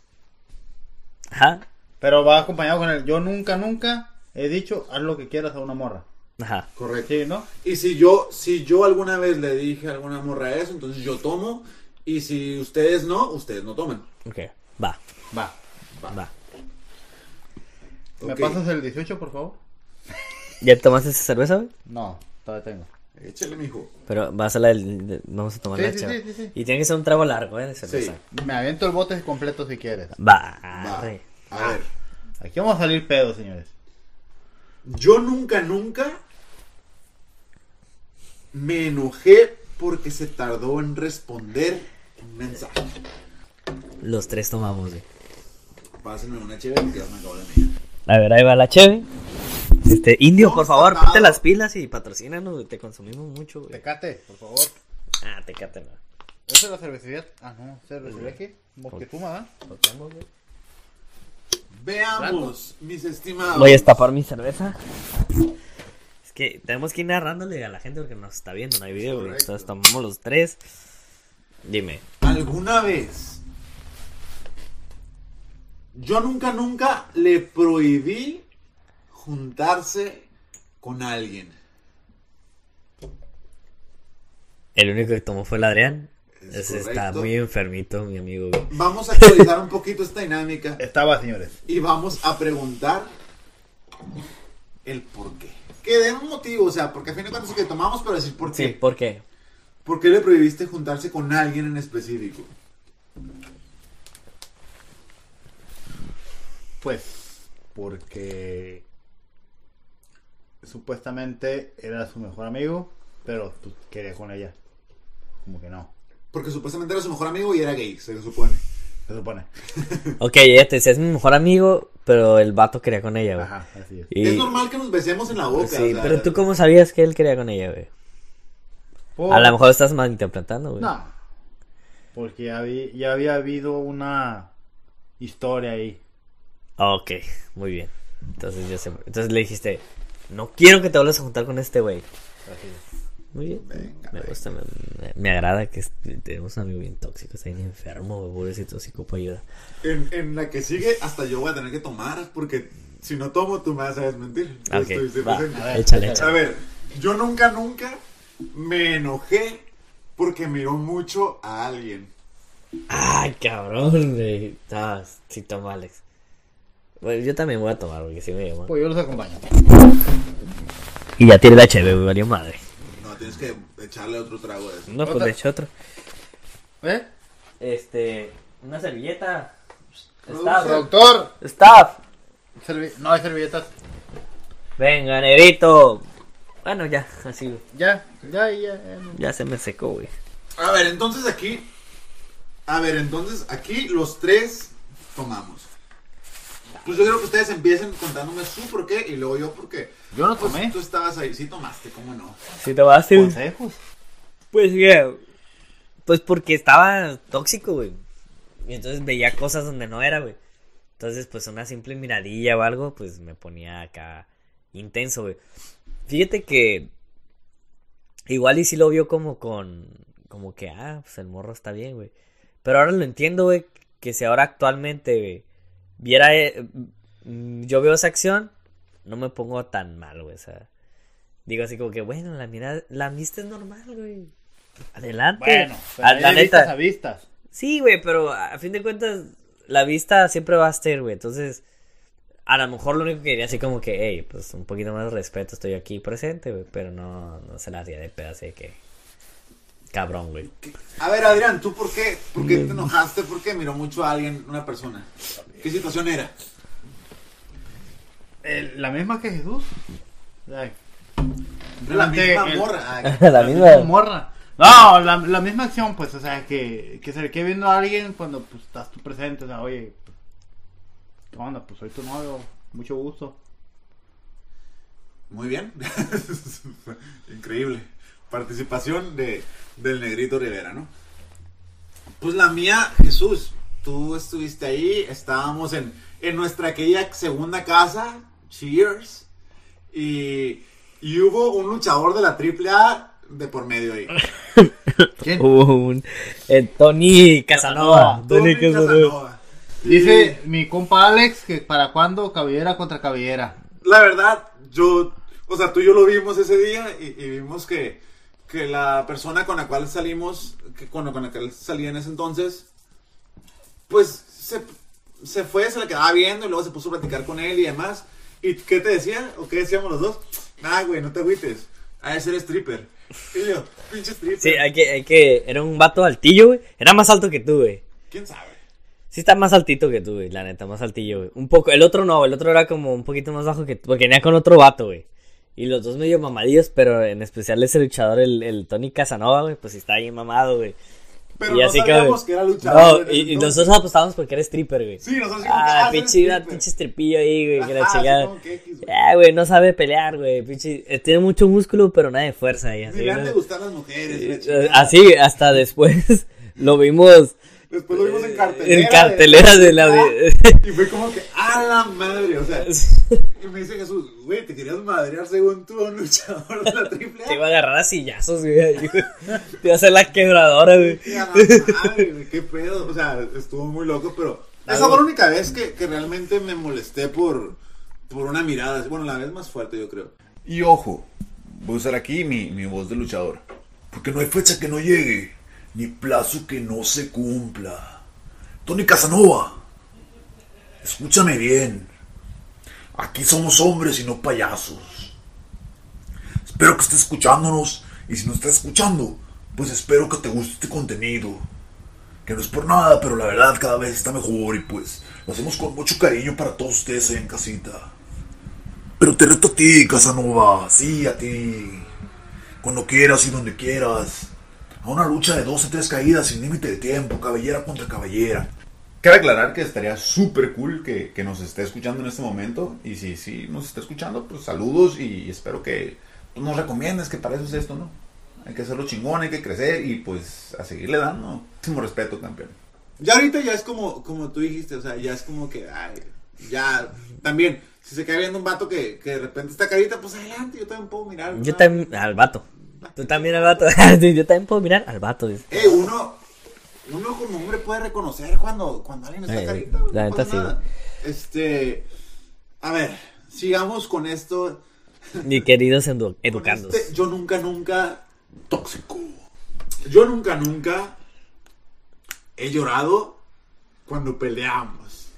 Ajá. Pero va acompañado con el yo nunca, nunca he dicho haz lo que quieras a una morra. Ajá. Correcto. Sí, ¿no? Y si yo, si yo alguna vez le dije a alguna morra eso, entonces yo tomo. Y si ustedes no, ustedes no toman. Ok. Va. Va. Va. ¿Me Ok. pasas el 18, por favor? ¿Ya tomaste esa cerveza, güey? No, todavía tengo. Échale, mijo. Pero vas a la del. de- Vamos a tomar Sí, la sí, chava. sí, sí, sí. Y tiene que ser un trago largo, ¿eh? De cerveza. Sí. Me aviento el bote completo si quieres. Va. Va. A ver. Aquí vamos a salir pedos, señores. Yo nunca, nunca me enojé porque se tardó en responder un mensaje. Los tres tomamos, güey. Pásenme una chévere que ya me acabo de mía. A ver, ahí va la cheve. Este, Indio, No, por favor, ponte las pilas y patrocínanos, güey, te consumimos mucho, güey. Tecate, por favor. Ah, te cate, ¿Esa es la cervecería? Ah, no, cervecería aquí. Mosquetuma, ¿verdad? Veamos, mis estimados. Voy a destapar mi cerveza. Que tenemos que ir narrándole a la gente porque nos está viendo, no hay video, güey. Entonces tomamos los tres. Dime. ¿Alguna vez yo nunca, nunca le prohibí juntarse con alguien? El único que tomó fue el Adrián. Es Ese está muy enfermito, mi amigo, güey. Vamos a actualizar un poquito esta dinámica Estaba, señores. y vamos a preguntar el por qué. Que den un motivo, o sea, porque a fin de cuentas es que tomamos, pero decir por Sí, qué. ¿por qué? ¿Por qué le prohibiste juntarse con alguien en específico? Pues, porque supuestamente era su mejor amigo, pero tú querías con ella. Como que no, Porque supuestamente era su mejor amigo y era gay, se supone. se supone. Ok, ella te decía, es mi mejor amigo, pero el vato quería con ella, güey. Ajá, así es. Y- Es normal que nos besemos en la boca. Sí, o sea, pero tú cómo sabías que él quería con ella, güey. Por- A lo mejor estás malinterpretando, güey. No, porque ya, ya había habido una historia ahí. Ok, muy bien. Entonces yo sé. Entonces le dijiste, no quiero que te vuelvas a juntar con este güey. Así es. Muy bien. Venga, me gusta, me, me- me agrada que tenemos un amigo bien tóxico, está bien enfermo, pobrecito, sí ocupa ayuda. En, en la que sigue, hasta yo voy a tener que tomar, porque si no tomo, tú me vas a desmentir. Yo Ok, estoy va, presente. a ver, échale, A ver, yo nunca, nunca me enojé porque miró mucho a alguien. Ay, cabrón, güey. Ah, sí, toma, Alex. Bueno, yo también voy a tomar, porque sí me llama. Pues yo los acompaño. Y ya tiene la cheve, güey, valió madre. Tienes que echarle otro trago de eso. No, pues le eché otro. ¿Eh? Este, una servilleta. Staff. Productor. Staff. Servi- no hay servilletas. Venga, negrito. Bueno, ya, así, güey. Ya, ya, ya. ya, no. Ya se me secó, güey. A ver, entonces aquí. A ver, entonces aquí los tres tomamos. Pues yo creo que ustedes empiecen contándome su por qué y luego yo por qué. Yo no Pues tomé. tú estabas ahí, sí tomaste, ¿cómo no? Si te vas a hacer. Consejos. Pues, güey, pues porque estaba tóxico, güey. Y entonces veía cosas donde no era, güey. Entonces, pues una simple miradilla o algo, pues me ponía acá intenso, güey. Fíjate que igual y sí lo vio como con, como que, ah, pues el morro está bien, güey. Pero ahora lo entiendo, güey, que si ahora actualmente, güey, viera, eh, mm, yo veo esa acción, no me pongo tan mal, güey, o sea. Digo así como que, bueno, la mirada, la vista es normal, güey. Adelante. Bueno, pero Ah, hay la de vistas neta. a vistas. Sí, güey, pero a fin de cuentas, la vista siempre va a estar, güey. Entonces, a lo mejor lo único que diría así como que, hey, pues un poquito más de respeto, estoy aquí presente, güey. Pero no, no se la haría de pedazo de que. Cabrón, güey. A ver, Adrián, ¿tú por qué? ¿Por qué te enojaste? ¿Por qué miró mucho a alguien, una persona? ¿Qué situación era? Eh, la misma que Jesús. O sea, La misma el- morra. La La misma. misma morra. No, la, la misma acción, pues, o sea, que, que se le quede viendo a alguien cuando pues, estás tú presente, o sea, oye, ¿qué onda? Pues soy tu novio, mucho gusto. Muy bien. Increíble. Participación de, del negrito Rivera, ¿no? Pues la mía, Jesús, tú estuviste ahí, estábamos en, en nuestra aquella segunda casa, Cheers, y, y hubo un luchador de la AAA de por medio ahí. ¿Quién? Hubo un. eh, Tony Casanova. Tony Tony Casanova. Casanova. Dice mi compa Alex que para cuándo cabellera contra cabellera. La verdad, yo, o sea, tú y yo lo vimos ese día y, y vimos que, que la persona con la cual salimos, que con, con la que salí en ese entonces, pues se, se fue, se le quedaba viendo y luego se puso a platicar con él y demás. ¿Y qué te decía? ¿O qué decíamos los dos? Ah, güey, no te agüites. Ha de ser stripper. Y yo, pinche stripper. Sí, hay que, hay que. Era un vato altillo, güey. Era más alto que tú, güey. ¿Quién sabe? Sí está más altito que tú, güey, la neta, más altillo, güey. Un poco, el otro no, el otro era como un poquito más bajo que tú, porque venía con otro vato, güey. Y los dos medio mamadillos, pero en especial ese luchador, el, el Tony Casanova, güey, pues está ahí mamado, güey. Pero Y no así que, sabíamos güey, que era luchador. No, y, y nosotros apostábamos porque era stripper, güey. Sí, nosotros Ah, ah, pinche, una pinche estripillo ahí, güey, que la chingada. güey. Ah, güey, no sabe pelear, güey, pinche. eh, Tiene mucho músculo, pero nada de fuerza ahí, así. Le han de gustar las mujeres. chingada. Así, hasta después lo vimos Después lo vimos en cartelera. en cartelera de la. Y fue como que, ¡a la madre! O sea, y me dice Jesús, güey, te querías madrear según tú un luchador de la triple Te iba a agarrar a sillazos, güey. Te iba a hacer la quebradora, güey. Y a la madre, güey, qué pedo. O sea, estuvo muy loco, pero esa fue la única vez que, que realmente me molesté por, por una mirada. Bueno, la vez más fuerte, yo creo. Y ojo, voy a usar aquí mi, mi voz de luchador. Porque no hay fecha que no llegue, ni plazo que no se cumpla. Tony Casanova, escúchame bien. Aquí somos hombres y no payasos. Espero que estés escuchándonos y si no estás escuchando, pues espero que te guste este contenido. Que no es por nada, pero la verdad cada vez está mejor y pues lo hacemos con mucho cariño para todos ustedes ahí en casita. Pero te reto a ti, Casanova, sí, a ti. Cuando quieras y donde quieras. A una lucha de 12 3 caídas sin límite de tiempo, cabellera contra cabellera. Cabe aclarar que estaría súper cool que, que nos esté escuchando en este momento. Y si sí nos está escuchando, pues saludos y espero que pues, nos recomiendes que para eso es esto, ¿no? Hay que hacerlo chingón, hay que crecer y pues a seguirle dando. Máximo respeto, campeón. Ya ahorita ya es como, como tú dijiste, o sea, ya es como que, ay, ya, también, si se cae viendo un vato que, que de repente está carita, pues adelante, yo también puedo mirar. Yo también. Al vato. Tú también al vato. Yo también puedo mirar al vato. dice. Eh, uno, uno como hombre puede reconocer cuando, cuando alguien está Eh, carita. la no neta sí, nada. Este, a ver, sigamos con esto. Mi queridos edu- Con educandos. este yo nunca, nunca tóxico. Yo nunca, nunca he llorado cuando peleamos.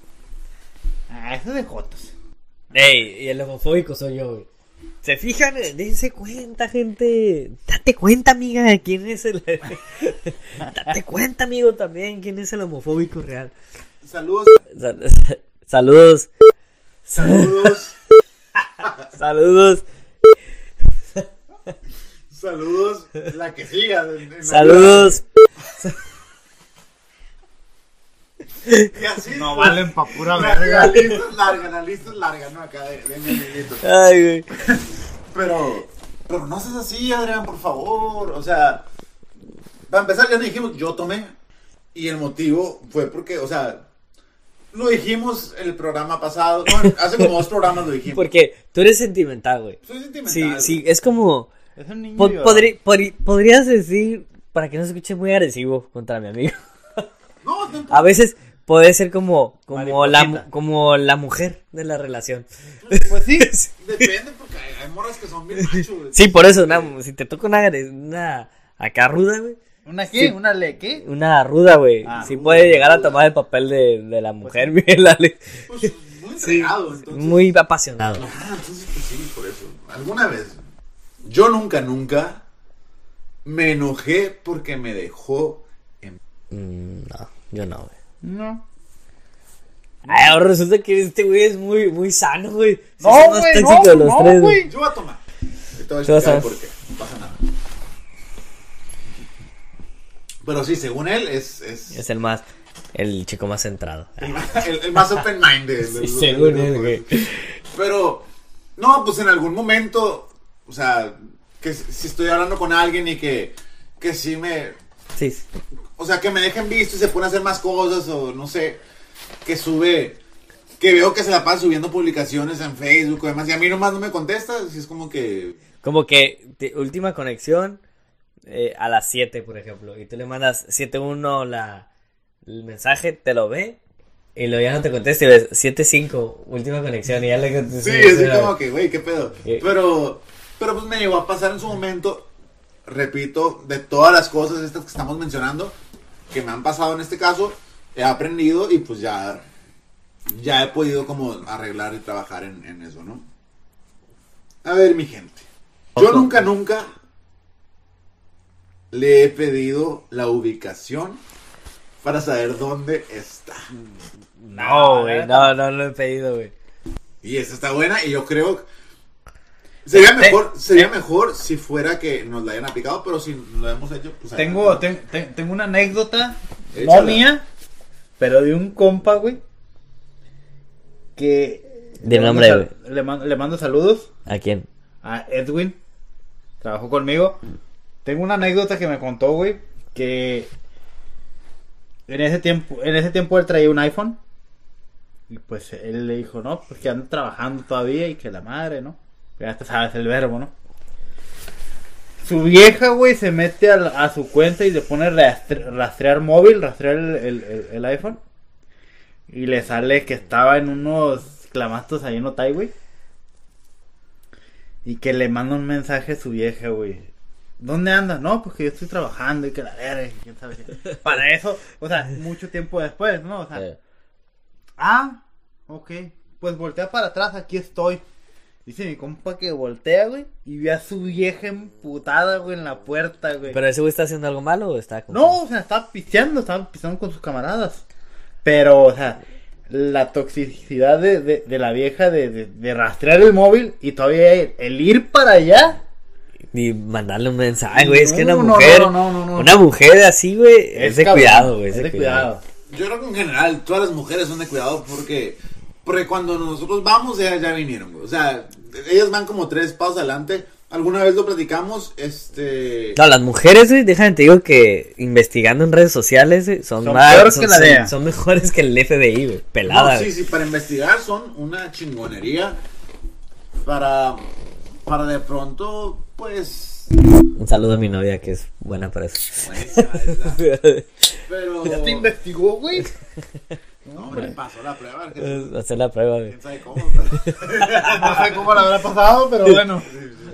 Ah, eso es de Jotos. Ey, y el homofóbico soy yo, güey. ¿Se fijan? Dense cuenta, gente. Date cuenta, amiga, quién es el. Date cuenta, amigo, también, quién es el homofóbico real. Saludos, Sal- Saludos, saludos, saludos, saludos. La que siga. en- en la- saludos. así. No valen pa' pura La, la verga. lista es larga, la lista es larga, ¿no? Acá de, de mi amiguito. Ay, güey. Pero, pero no seas así, Adrián, por favor. O sea, para empezar, ya dijimos, yo tomé. Y el motivo fue porque, o sea, lo dijimos el programa pasado. Bueno, hace como dos programas lo dijimos. Porque tú eres sentimental, güey. Soy sentimental. Sí, güey. sí, es como... Es un niño. po- llorón. podri- podri- podrías decir, para que no se escuche muy agresivo contra mi amigo. No, no, A veces puede ser como, como, la, como la mujer de la relación. Pues sí. depende porque hay, hay morras que son bien machos. güey. Sí, por eso, una- si te toca una, una acá ruda, güey. ¿Una qué? Sí. ¿Una le qué? Una ruda, güey. Ah, sí ruda, puede llegar a tomar el papel de, de la mujer, bien, la- Pues muy entregado, entonces. Muy apasionado. Ah, entonces pues sí, por eso. Alguna vez. Yo nunca, nunca me enojé porque me dejó en... Mm, no, yo no, güey. No. Ay, ahora resulta que este güey es muy, muy sano, güey. No, güey, no, los no, tres, güey. Yo voy a tomar. Y te voy a explicar por qué. No pasa nada. Pero sí, según él, es, es Es el más, el chico más centrado. el, más- el- el más open mind. de- de Sí, según de él, güey. Pero, no, pues en algún momento, o sea, que si si estoy hablando con alguien y que, que sí me, Sí, sí. O sea, que me dejen visto y se pone a hacer más cosas o no sé, que sube, que veo que se la pasa subiendo publicaciones en Facebook o demás y a mí nomás no me contesta, así es como que, Como que te- última conexión eh, a las 7, por ejemplo, y tú le mandas 7.1 la, el mensaje, te lo ve, y luego ya no te contesta y ves 7.5, última conexión, y ya le contestas. sí, así como que, güey, qué pedo. Eh. Pero, pero pues me llegó a pasar en su momento, repito, de todas las cosas estas que estamos mencionando, que me han pasado en este caso, he aprendido y pues ya, ya he podido como arreglar y trabajar en, en eso, ¿no? A ver, mi gente. Yo nunca, nunca le he pedido la ubicación para saber dónde está. No, güey, no, no lo he pedido, güey. Y esa está buena y yo creo sería mejor sería mejor si fuera que nos la hayan aplicado, pero si lo hemos hecho pues Tengo, ten- ten- tengo una anécdota, Échala. no mía, pero de un compa, güey, que... Di le nombre, mando sal- Le, mando- le mando saludos ¿A quién? a Edwin, trabajó conmigo. Tengo una anécdota que me contó, güey, que en ese tiempo, en ese tiempo él traía un iPhone. Y pues él le dijo, no, pues que anda trabajando todavía y que la madre, ¿no? Ya te sabes el verbo, ¿no? Su vieja, güey, se mete a, la- a su cuenta y le pone rastre- rastrear móvil, rastrear el, el- el- el iPhone. Y le sale que estaba en unos clamastos ahí en Otay, güey. Y que le manda un mensaje a su vieja, güey. ¿Dónde andas? No, pues que yo estoy trabajando y que la verga, y quién sabe. Para eso, o sea, mucho tiempo después, ¿no? O sea, ah, ok. Pues voltea para atrás, aquí estoy. Dice mi compa que voltea, güey, y ve a su vieja emputada, güey, en la puerta, güey. ¿Pero ese güey está haciendo algo malo o está como- No, o sea, estaba pisteando, estaba pisteando con sus camaradas. Pero, o sea, la toxicidad de, de, de la vieja de, de, de rastrear el móvil y todavía el, el ir para allá. Ni mandarle un mensaje, güey. es que una No, no, mujer. no, no, no, no. Una mujer así, güey. Es, de cabrón, cuidado, güey. Es de cuidado. Yo creo que en general todas las mujeres son de cuidado porque porque cuando nosotros vamos ellas ya vinieron, güey. O sea, ellas van como tres pasos adelante. Alguna vez lo platicamos, este No, las mujeres, güey, déjame te digo que investigando en redes sociales, güey, son, Son más. peor son, que la son- DEA. son mejores que el FBI, güey. Pelada, No, sí, güey. sí, para investigar son una chingonería. Para para de pronto pues Un saludo a mi novia que es buena para eso. esa. Pero ¿Ya te investigó, güey? No, hombre, pasó la prueba. que- Eh, Hacer la prueba, güey. ¿Quién sabe cómo? pero- No sé cómo la habrá pasado, pero bueno.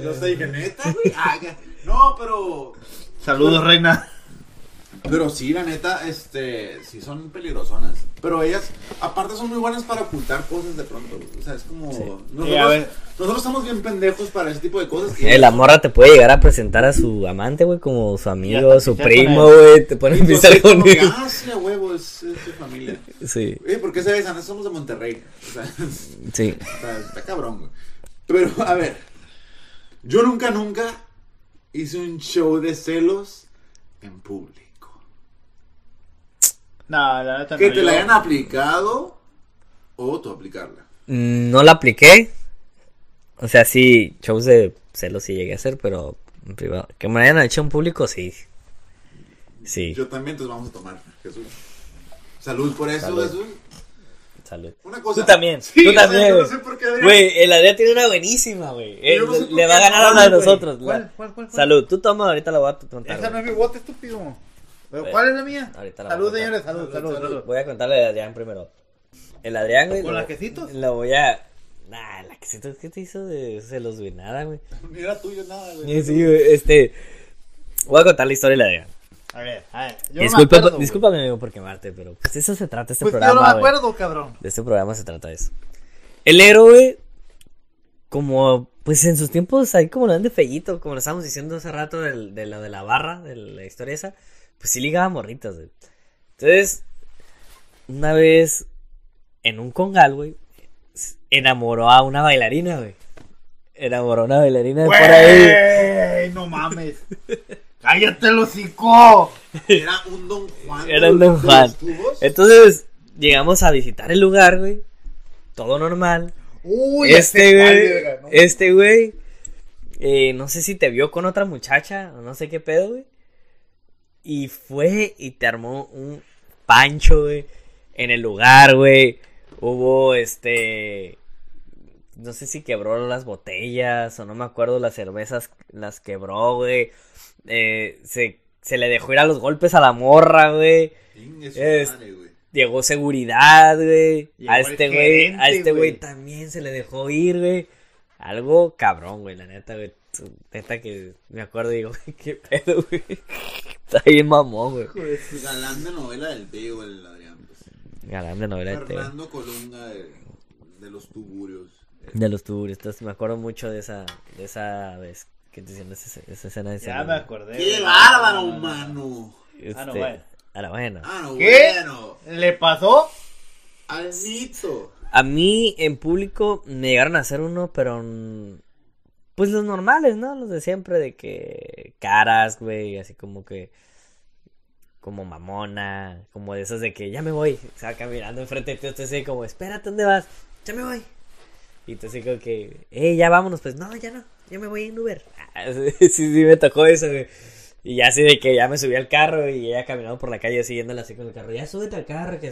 Yo sé, dije, neta, güey. Ah, que- No, pero. Saludos, reina. Pero sí, la neta, este. Sí, son peligrosonas. Pero ellas, aparte, son muy buenas para ocultar cosas de pronto. güey. O sea, es como. Nosotros, Sí, a ver. nosotros estamos bien pendejos para ese tipo de cosas. y Eh, la morra te puede llegar a presentar a su amante, güey, como su amigo, su primo, güey. Te ponen a así con él. Ah, sí, a huevo, es, es su familia. Sí, Oye, ¿por qué se besan? Somos de Monterrey. O sea, sí. Está, está cabrón, güey. Pero, a ver. Yo nunca, nunca hice un show de celos en público. No, la neta Que no, te la hayan aplicado o tú aplicarla. Mm, No la apliqué. O sea, sí, shows de celos sí llegué a hacer, pero en privado. Que me hayan hecho en público, sí. Sí, Yo también, entonces vamos a tomar, Jesús. Salud por eso, Salud. Jesús. salud. Una cosa. Tú también, Sí, tú o sea, también. güey. no sé el Adrián tiene una buenísima, güey. Yo no sé le- va a ganar a la de nosotros. ¿Cuál, cuál, cuál, cuál? Salud, tú toma, ahorita la voy a contar. Esa no es mi bote, estúpido. ¿Pero Eh, cuál es la mía? ahorita la salud, señores, salud, salud, salud. Voy a contarle a Adrián primero. El Adrián, güey. ¿Con lo- las quesitos? Lo voy a. Nah, la quesito, ¿qué te hizo de celos, güey? Nada, güey. Ni era tuyo nada, güey. Sí, güey, este. Voy a contar la historia de la Adrián. A ver, a ver. Yo no Disculpa, acuerdo, discúlpame, amigo, por quemarte, pero pues de eso se trata este Pues yo programa. no me acuerdo, cabrón. De este programa se trata de eso. El héroe, como, pues en sus tiempos, ahí como lo dan de fellito, como lo estábamos diciendo hace rato del- de, lo de la barra, de la historia esa, pues sí ligaba morritas, güey. Entonces, una vez, en un congal, güey, enamoró a una bailarina, güey. Enamoró a una bailarina de por ahí. Güey, no mames. Cállate el hocico. Era un Don Juan. Era un Don Juan. Entonces, llegamos a visitar el lugar, güey. Todo normal. Uy, este cuál, güey, este güey, eh, no sé si te vio con otra muchacha o no sé qué pedo, güey. Y fue y te armó un pancho, güey, en el lugar, güey. Hubo, este, no sé si quebró las botellas o no me acuerdo, las cervezas las quebró, güey. Eh, se, se le dejó ir a los golpes a la morra, güey. Es- madre, güey. Llegó seguridad, güey. Llegó A este güey, a este güey güey. también se le dejó ir, güey. Algo cabrón, güey, la neta, güey. Neta que me acuerdo y digo, qué pedo, güey. Está bien mamón, güey. Galán de novela del Bego, el Adrián. pues. Galán de novela de TV. Fernando Colunga de, de los tuburios. De los turistas, me acuerdo mucho de esa, de esa vez que te hicieron esa, esa escena de Ya me acordé. ¡Qué bárbaro, mano! Este, Ah, no, bueno. ahora, bueno. Ah, no, ¿Qué? bueno. ¿Le pasó? Al Nito. A mí en público me llegaron a hacer uno, pero pues los normales, ¿no? Los de siempre, de que caras, güey, así como que como mamona, como de esos de que ya me voy, o sea, caminando enfrente de ti, usted así como, espérate, ¿dónde vas? Ya me voy. Y así como que, eh, ya vámonos, pues no, ya no, ya me voy en Uber. Ah, sí, sí, me tocó eso, güey. Y ya así de que ya me subí al carro y ella caminando por la calle siguiéndola así con el carro. Ya súbete al carro, que.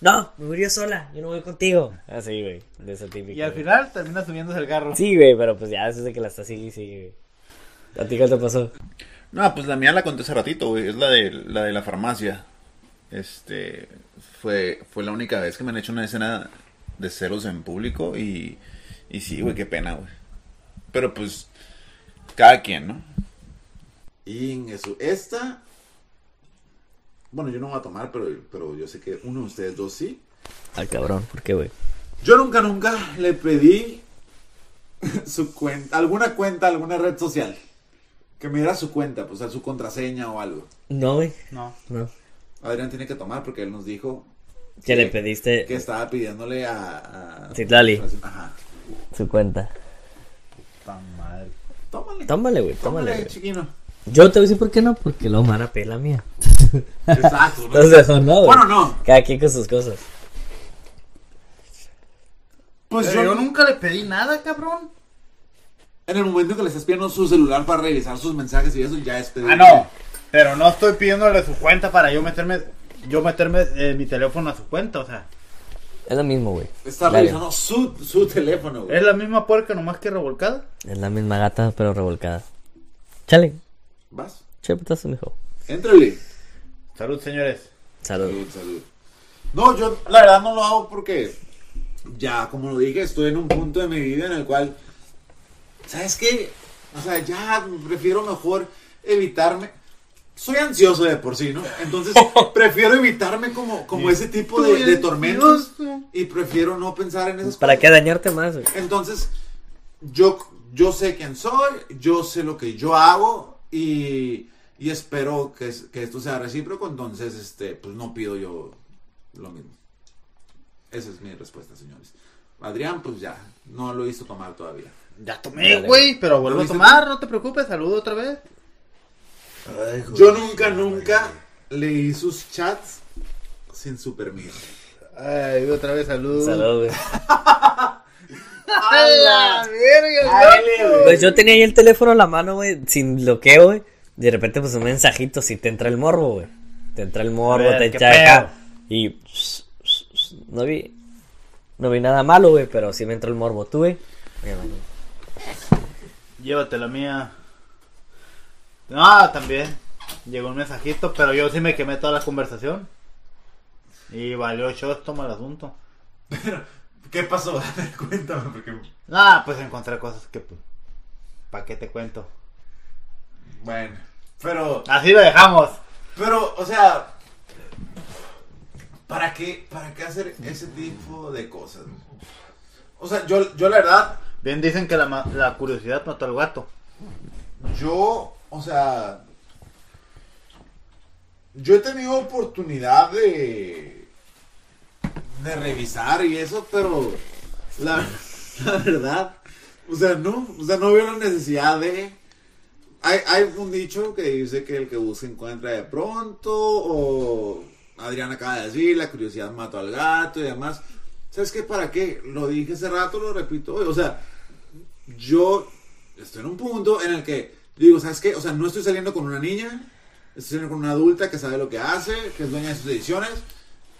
No, me yo sola, yo no voy contigo. Así, güey, de eso típico. Y al güey. final termina subiéndose el carro. Sí, güey, pero pues ya eso es de que la está así, sí, güey. ¿A ti qué te pasó? No, pues la mía la conté hace ratito, güey. Es la de la, de la farmacia. Este. Fue, fue la única vez que me han hecho una escena de celos en público. Y, y sí, güey, qué pena, güey. Pero pues. Cada quien, ¿no? Ingue su. Esta. Bueno, yo no voy a tomar, pero, pero yo sé que uno de ustedes dos sí. Al cabrón, ¿por qué, güey? Yo nunca, nunca le pedí su cuenta, alguna cuenta, alguna red social. Que me diera su cuenta, pues, o sea, su contraseña o algo. No, güey, No. no. Adrián tiene que tomar porque él nos dijo ¿Qué le pediste? que estaba pidiéndole a. a Citlali. Ajá. Su cuenta. Tan madre. Tómale. Tómale, güey, Tómale, tómale, chiquino. Yo te voy a decir por qué no, porque luego me van a pedir la mía. Exacto. ¿no? Entonces, no. Bueno, no. Cada quien con sus cosas. Pues Pero yo, yo nunca le pedí nada, cabrón. En el momento que le estás pidiendo su celular para revisar sus mensajes y eso, ya es pedir. Ah, no. Pero no estoy pidiéndole su cuenta para yo meterme yo meterme eh, mi teléfono a su cuenta, o sea. Es lo mismo, güey. Está revisando su, su teléfono, güey. Es la misma puerca nomás que revolcada. Es la misma gata, pero revolcada. Chale, ¿Vas? che putazo, mijo. Éntrale. Salud, señores. Salud. Salud, salud. No, yo la verdad no lo hago porque ya, como lo dije, estoy en un punto de mi vida en el cual, ¿sabes qué? O sea, ya prefiero mejor evitarme. Soy ansioso de por sí, ¿no? Entonces, prefiero evitarme como, como ese tipo de, de tormentos y prefiero no pensar en esas ¿Para cosas. qué dañarte más, güey? Entonces, yo, yo sé quién soy, yo sé lo que yo hago y, y espero que, que esto sea recíproco, entonces, este, pues no pido yo lo mismo. Esa es mi respuesta, señores. Adrián, pues ya, no lo hizo tomar todavía. Ya tomé, güey, pero vuelvo ¿Lo a tomar, no te preocupes, saludo otra vez. Yo nunca, nunca leí sus chats sin su permiso. Ay, otra vez salud. Salud, güey. ¡A la verga, Pues yo tenía ahí el teléfono en la mano, güey, sin bloqueo, güey. De repente, pues un mensajito, si te entra el morbo, güey. Te entra el morbo, ver, te ¿qué echa acá. Y no vi, no vi nada malo, güey, pero sí me entró el morbo. ¿Tú, güey? Llévate la mía. Ah, también. Llegó un mensajito, pero yo sí me quemé toda la conversación. Y valió shot, toma el asunto. ¿Qué pasó? A ver, Cuéntame, porque. Ah, pues encontré cosas que, pues, ¿para qué te cuento? Bueno, pero. Así lo dejamos. Pero, o sea. ¿Para qué, ¿Para qué hacer ese tipo de cosas? O sea, yo, yo la verdad, Bien dicen que la, la curiosidad mató al gato. yo, o sea. Yo he tenido oportunidad de. de revisar y eso, pero. La, la verdad. O sea, no. O sea, no veo la necesidad de. Hay, hay un dicho que dice que el que busca encuentra de pronto. O. Adrián acaba de decir, la curiosidad mató al gato y demás. ¿Sabes qué? ¿Para qué? Lo dije hace rato, lo repito hoy. O sea, yo estoy en un punto en el que digo, ¿sabes qué? O sea, no estoy saliendo con una niña, estoy saliendo con una adulta que sabe lo que hace, que es dueña de sus decisiones.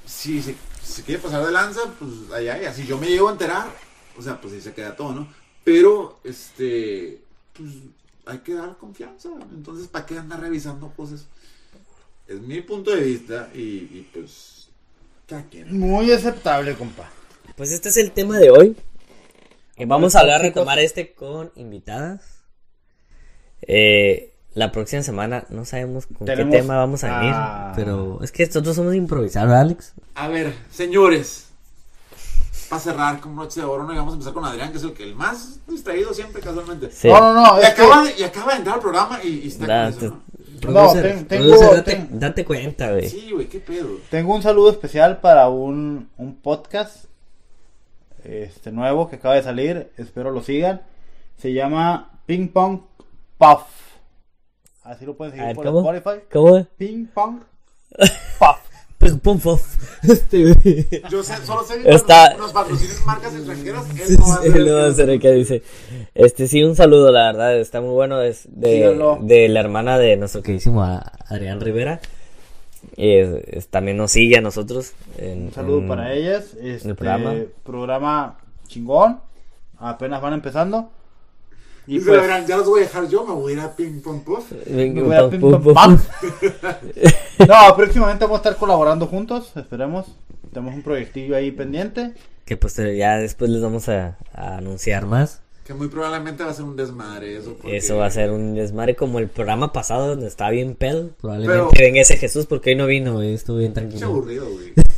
Si se, si quiere pasar de lanza, pues allá, y así yo me llego a enterar, o sea, pues ahí se queda todo, ¿no? Pero, este, pues hay que dar confianza. Entonces, ¿para qué andar revisando cosas? Es mi punto de vista y, y, pues. Muy aceptable, compa. Pues este es el tema de hoy. Vamos a hablar, retomar este con invitadas. Eh, la próxima semana no sabemos con Tenemos qué tema vamos a venir. Pero es que nosotros somos improvisados, ¿verdad, Alex. A ver, señores, para cerrar con noche de oro, no Y vamos a empezar con Adrián, que es el que el más distraído siempre, casualmente. Sí. No, no, no. Y que, acaba, de, y acaba de entrar al programa y, y está Da- con te- eso, ¿no? ten- tengo- producer, date, ten- date cuenta, güey. Sí, güey, qué pedo. tengo un saludo especial para un, un podcast este nuevo que acaba de salir. Espero lo sigan. Se llama Ping Pong Puff. Así lo pueden seguir ver, por ¿cómo? Spotify. ¿Cómo? Ping Pong Puff. Pum, pum. Este. Yo sé, solo sé que Está- nos patrocinen marcas extranjeras, él no va a va el- acá, dice. Este, sí, un saludo, la verdad, está muy bueno. Es de, Síganlo. de la hermana de nuestro queridísimo Adrián Rivera. Es- también nos sigue a nosotros. En, Un saludo en- para ellas. Este programa. programa chingón. Apenas van empezando. Y pues, ya los voy a dejar yo, me voy a ir a Ping Pong Puff. Me voy a Ping Pong Puff. no, próximamente vamos a estar colaborando juntos. Esperemos. Tenemos un proyectillo ahí pendiente. Que pues eh, ya después les vamos a, a anunciar más. Que muy probablemente va a ser un desmadre eso. porque- Eso va a ser un desmadre como el programa pasado donde estaba bien pedo. Probablemente Pero- venga ese Jesús porque hoy no vino, güey, estuvo bien Qué tranquilo. aburrido, güey.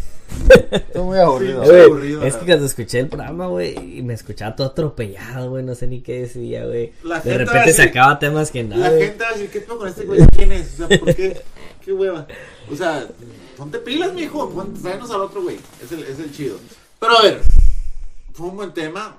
Estoy muy aburrido. Sí, aburrido, es que cuando escuché el programa, güey, y me escuchaba todo atropellado, güey, no sé ni qué decía, güey. La De repente sacaba temas que nada. La gente va a decir, ¿qué pedo con este güey? ¿Quién es? O sea, ¿por qué? ¿Qué hueva? O sea, ponte pilas, mijo. Ponte, tráenos al otro güey. Es el, es el chido. Pero a ver, fue un buen tema.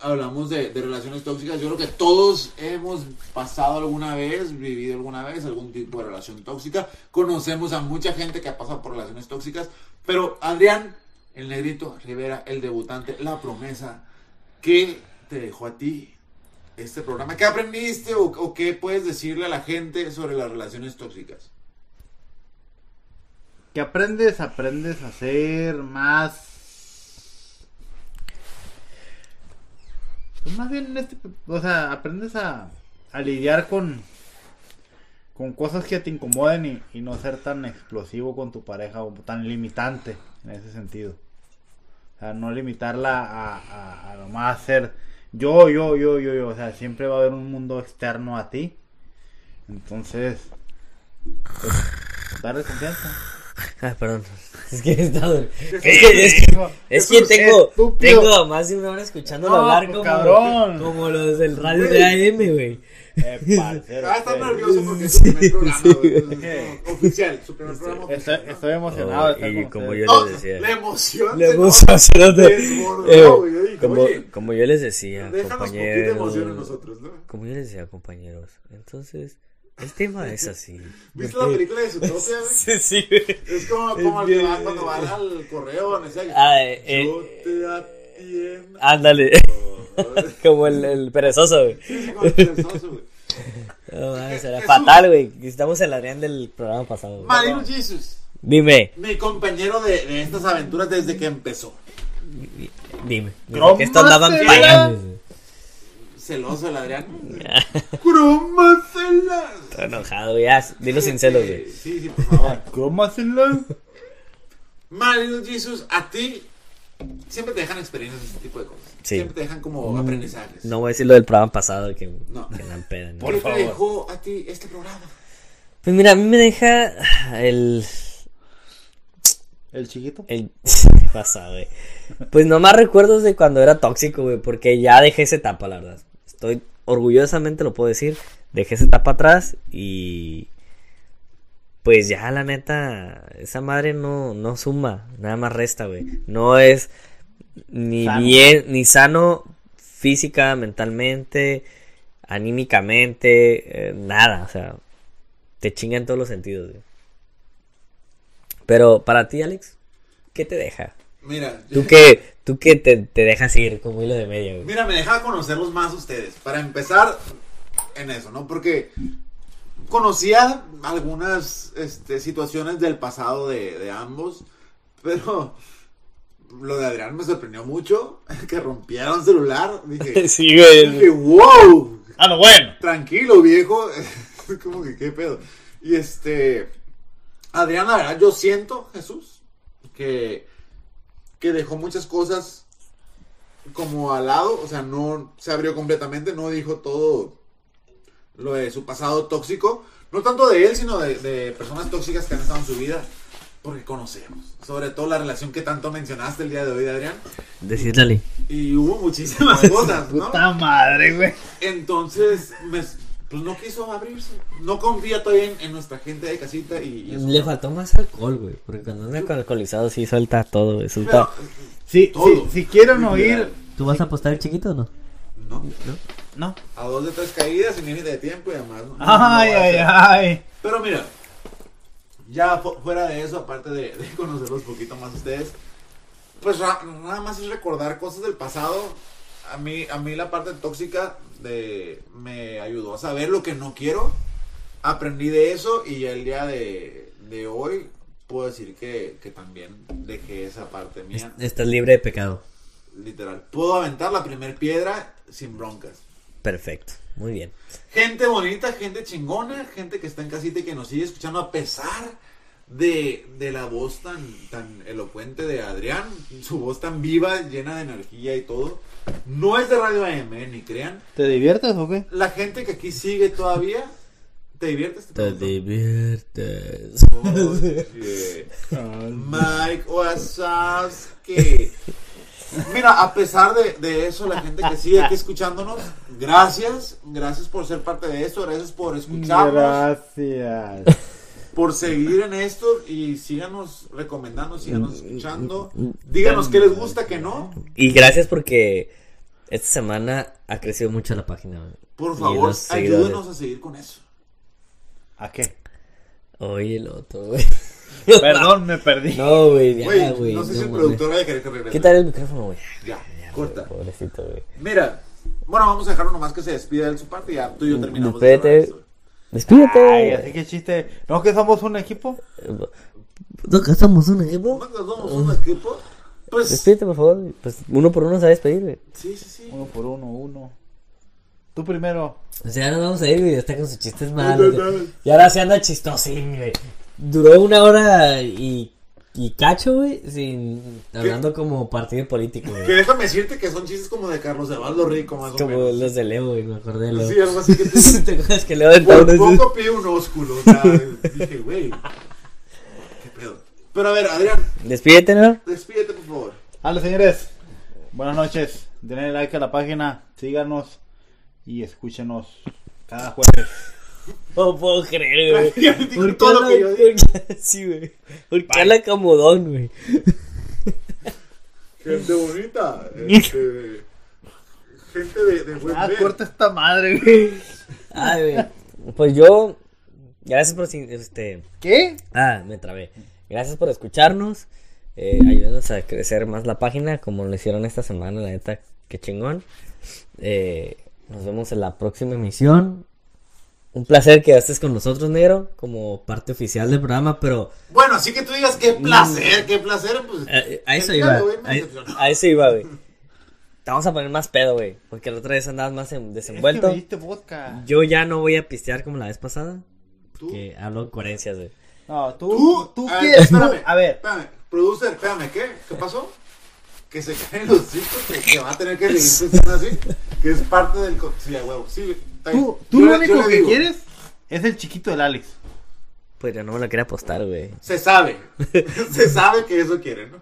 Hablamos de, de relaciones tóxicas. Yo creo que todos hemos pasado alguna vez, vivido alguna vez algún tipo de relación tóxica. Conocemos a mucha gente que ha pasado por relaciones tóxicas. Pero Adrián, el negrito Rivera, el debutante, la promesa, ¿qué te dejó a ti este programa? ¿Qué aprendiste o, qué puedes decirle a la gente sobre las relaciones tóxicas? Que aprendes, aprendes a ser más. Pues más bien en este. O sea, aprendes a, a lidiar con. Con cosas que te incomoden y, y no ser tan explosivo con tu pareja o tan limitante en ese sentido. O sea, no limitarla a, a, a nomás ser yo, yo, yo, yo, yo. O sea, siempre va a haber un mundo externo a ti. Entonces, pues, darle confianza. Ah, perdón. Es que he estado. Es que, es que, es que Jesús, tengo, tengo más de una hora escuchándolo No, hablar pues, como, cabrón. como los del radio de AM, güey. Eh, parcero, Ah, está eh. nervioso porque es su primer programa, güey. Sí. Entonces, como Oficial, su primer programa Estoy, emocionado y como ustedes. yo les decía. la emoción. La se. Desbordó, Eh, como, oye, como yo les decía, compañeros. nosotros, ¿no? Como yo les decía, compañeros. Entonces, El tema es así. ¿Viste la película de Zootopia, güey? Sí, sí, güey. Es como, como el que va cuando va al correo, donde sea, Ah, eh, eh, Yo te atiendo. Ándale. Como el, el perezoso, güey. Sí, como el perezoso, güey. No, Jesús. fatal, güey. Estamos en la Adrián del programa pasado. güey. Marino Jesus, Dime, mi compañero de, de estas aventuras desde que empezó. dime. dime, que esto andaban payando. Celoso el Adrián. Cromácelas. Estoy enojado. Ya, dilo sin celos, güey. Sí, sí, por favor. ¿Cómo hacenlo? Marino Jesus, a ti siempre te dejan experiencias de este tipo de cosas. Sí. Siempre te dejan como aprendizajes. No voy a decir lo del programa pasado que, No. que dan pena. ¿no? ¿Qué te dejó a ti este programa? Pues mira, a mí me deja el. ¿El chiquito? el... ¿Qué pasa, güey? Pues nomás recuerdos de cuando era tóxico, güey, porque ya dejé esa etapa, la verdad. Estoy orgullosamente, lo puedo decir. Dejé esa etapa atrás y. Pues ya, la neta, esa madre no, no suma, nada más resta, güey. No es ni Sano. bien, ni sano física, mentalmente, anímicamente, eh, nada, o sea, te chinga en todos los sentidos, güey. Pero para ti, Alex, ¿qué te deja? Mira, ¿Tú qué, tú qué te, te dejas ir como hilo de media, güey? mira, me deja conocerlos más ustedes. Para empezar en eso, ¿no? Porque conocía algunas este, situaciones del pasado de, de ambos, pero lo de Adrián me sorprendió mucho. Que rompiera un celular. Dije, Sí, güey. dije wow. Ah, no, bueno. Tranquilo, viejo. como que qué pedo. Y este. Adrián, la verdad, yo siento, Jesús, que, que dejó muchas cosas como al lado. O sea, no se abrió completamente, no dijo todo lo de su pasado tóxico. No tanto de él, sino de, de personas tóxicas que han estado en su vida. Porque conocemos. Sobre todo la relación que tanto mencionaste el día de hoy, Adrián. Decídale. Y hubo muchísimas cosas, ¿no? Puta madre, güey. Entonces, me- pues no quiso abrirse. No confía todavía en, en nuestra gente de casita y, y eso. Le faltó más alcohol, güey. Porque cuando anda con alcoholizado sí suelta todo, güey. Pero, Suelta... Si, Todo. si, si quieren oír. ¿Tú vas a apostar el chiquito o no? no, No. a dos de tres caídas sin límite de tiempo y además. no- Ay, ay, ay. Pero mira, ya fu- fuera de eso, aparte de, de conocerlos un poquito más ustedes, pues nada más es recordar cosas del pasado. A mí, a mí la parte tóxica de, me ayudó a saber lo que no quiero. Aprendí de eso y el día de, de hoy puedo decir que, que también dejé esa parte mía. Estás libre de pecado. Literal. Puedo aventar la primer piedra sin broncas. Perfecto. Muy bien. Gente bonita, gente chingona, gente que está en casita y que nos sigue escuchando a pesar de, de la voz tan, tan elocuente de Adrián, su voz tan viva, llena de energía y todo. No es de Radio AM, eh, ni crean. ¿Te diviertes o qué? La gente que aquí sigue todavía, ¿te diviertes? Te pregunto? diviertes. Oye, Mike Wazowski. Mira, a pesar de, de eso, la gente que sigue aquí escuchándonos, gracias, gracias por ser parte de esto, gracias por escucharnos, Gracias. Por seguir en esto y síganos recomendando, síganos escuchando, díganos qué les gusta, qué no, Y gracias porque esta semana ha crecido mucho la página. güey. por favor, ayúdenos a seguir con eso. ¿A qué? Oye, el otro, güey. Perdón, me perdí. No, güey, ya, Güey, no sé si el productor vaya a querer que regrese. Quítale el micrófono, güey. Ya, Ya, corta. Pobrecito, güey. Mira, bueno, vamos a dejarlo nomás que se despida de su parte y ya tú y yo terminamos. de Despídete. Despídete. Ay, así que chiste. ¿No que somos un equipo? ¿No que somos un equipo? ¿No que somos un equipo? Pues, Despídete, por favor. Pues uno por uno se va a despedir, güey. sí, sí, sí. Uno por uno, uno. Tú primero. O sea, ya nos vamos a ir, güey. Ya está con sus chistes malos. Y ahora se anda chistosín, güey. Duró una hora y, y cacho, güey, sin hablando como partido político, Que güey. déjame decirte que son chistes como de Carlos Evaldo Rico, más o Como menos. los de Leo, güey. Me acordé de Leo. Sí, algo así que te... ¿Te acuerdas que Leo de Por poco pide un ósculo, o sea, dije, güey, qué pedo. Pero a ver, Adrián, Despídete, ¿no? despídete, por favor. Hola, señores. Buenas noches. Denle like a la página. Síganos. Y escúchenos cada jueves. No puedo creer, güey. ¿Por qué todo lo habla- que yo por qué- Sí, güey. Gente bonita, este, gente de, de buen Ah, ver. corta esta madre, güey. Ay, güey. Pues yo Gracias por este. ¿Qué? Ah, me trabé. Gracias por escucharnos. Eh, ayúdanos a crecer más la página como lo hicieron esta semana, la neta, qué chingón. Eh, nos vemos en la próxima emisión. Un placer que estés con nosotros, negro, como parte oficial del programa, pero Bueno, así que tú digas qué placer, qué placer, pues. eh, a eso iba. A, a eso iba, güey. Te vamos a poner más pedo, güey, porque la otra vez andabas más en- Es que desenvuelto. me diste vodka. Yo ya no voy a pistear como la vez pasada, Tú. que hablo en coherencias, güey. No, tú, Tú, tú, a ver, quieres. tú- espérame, a ver, Espérame, producer, espérame, ¿qué? ¿Qué pasó? Que se caen los chicos, que, que va a tener que siendo así, que es parte del... Sí, a huevo, sí. Tú, tú Yo lo único que digo, quieres es el chiquito del Alex. Pues yo no me lo quería apostar, güey. Se sabe, se sabe que eso quiere, ¿no?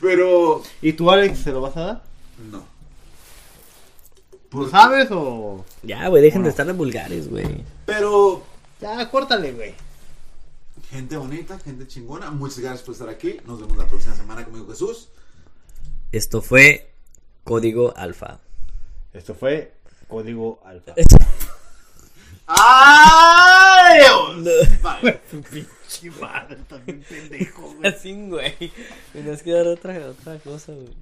Pero... ¿Y tú, Alex, se lo vas a dar? No. ¿Lo sabes o.? Ya, güey, dejen de estar de vulgares, güey. Pero... Ya, córtale, güey. Gente bonita, gente chingona, muchas gracias por estar aquí. Nos vemos la próxima semana conmigo Jesús. Esto fue Código Alfa. Esto fue Código Alfa. Ah, eu! Vai, que mara, tá me entendendo como. Assim, güey. Tenías que era outra, otra cosa, güey.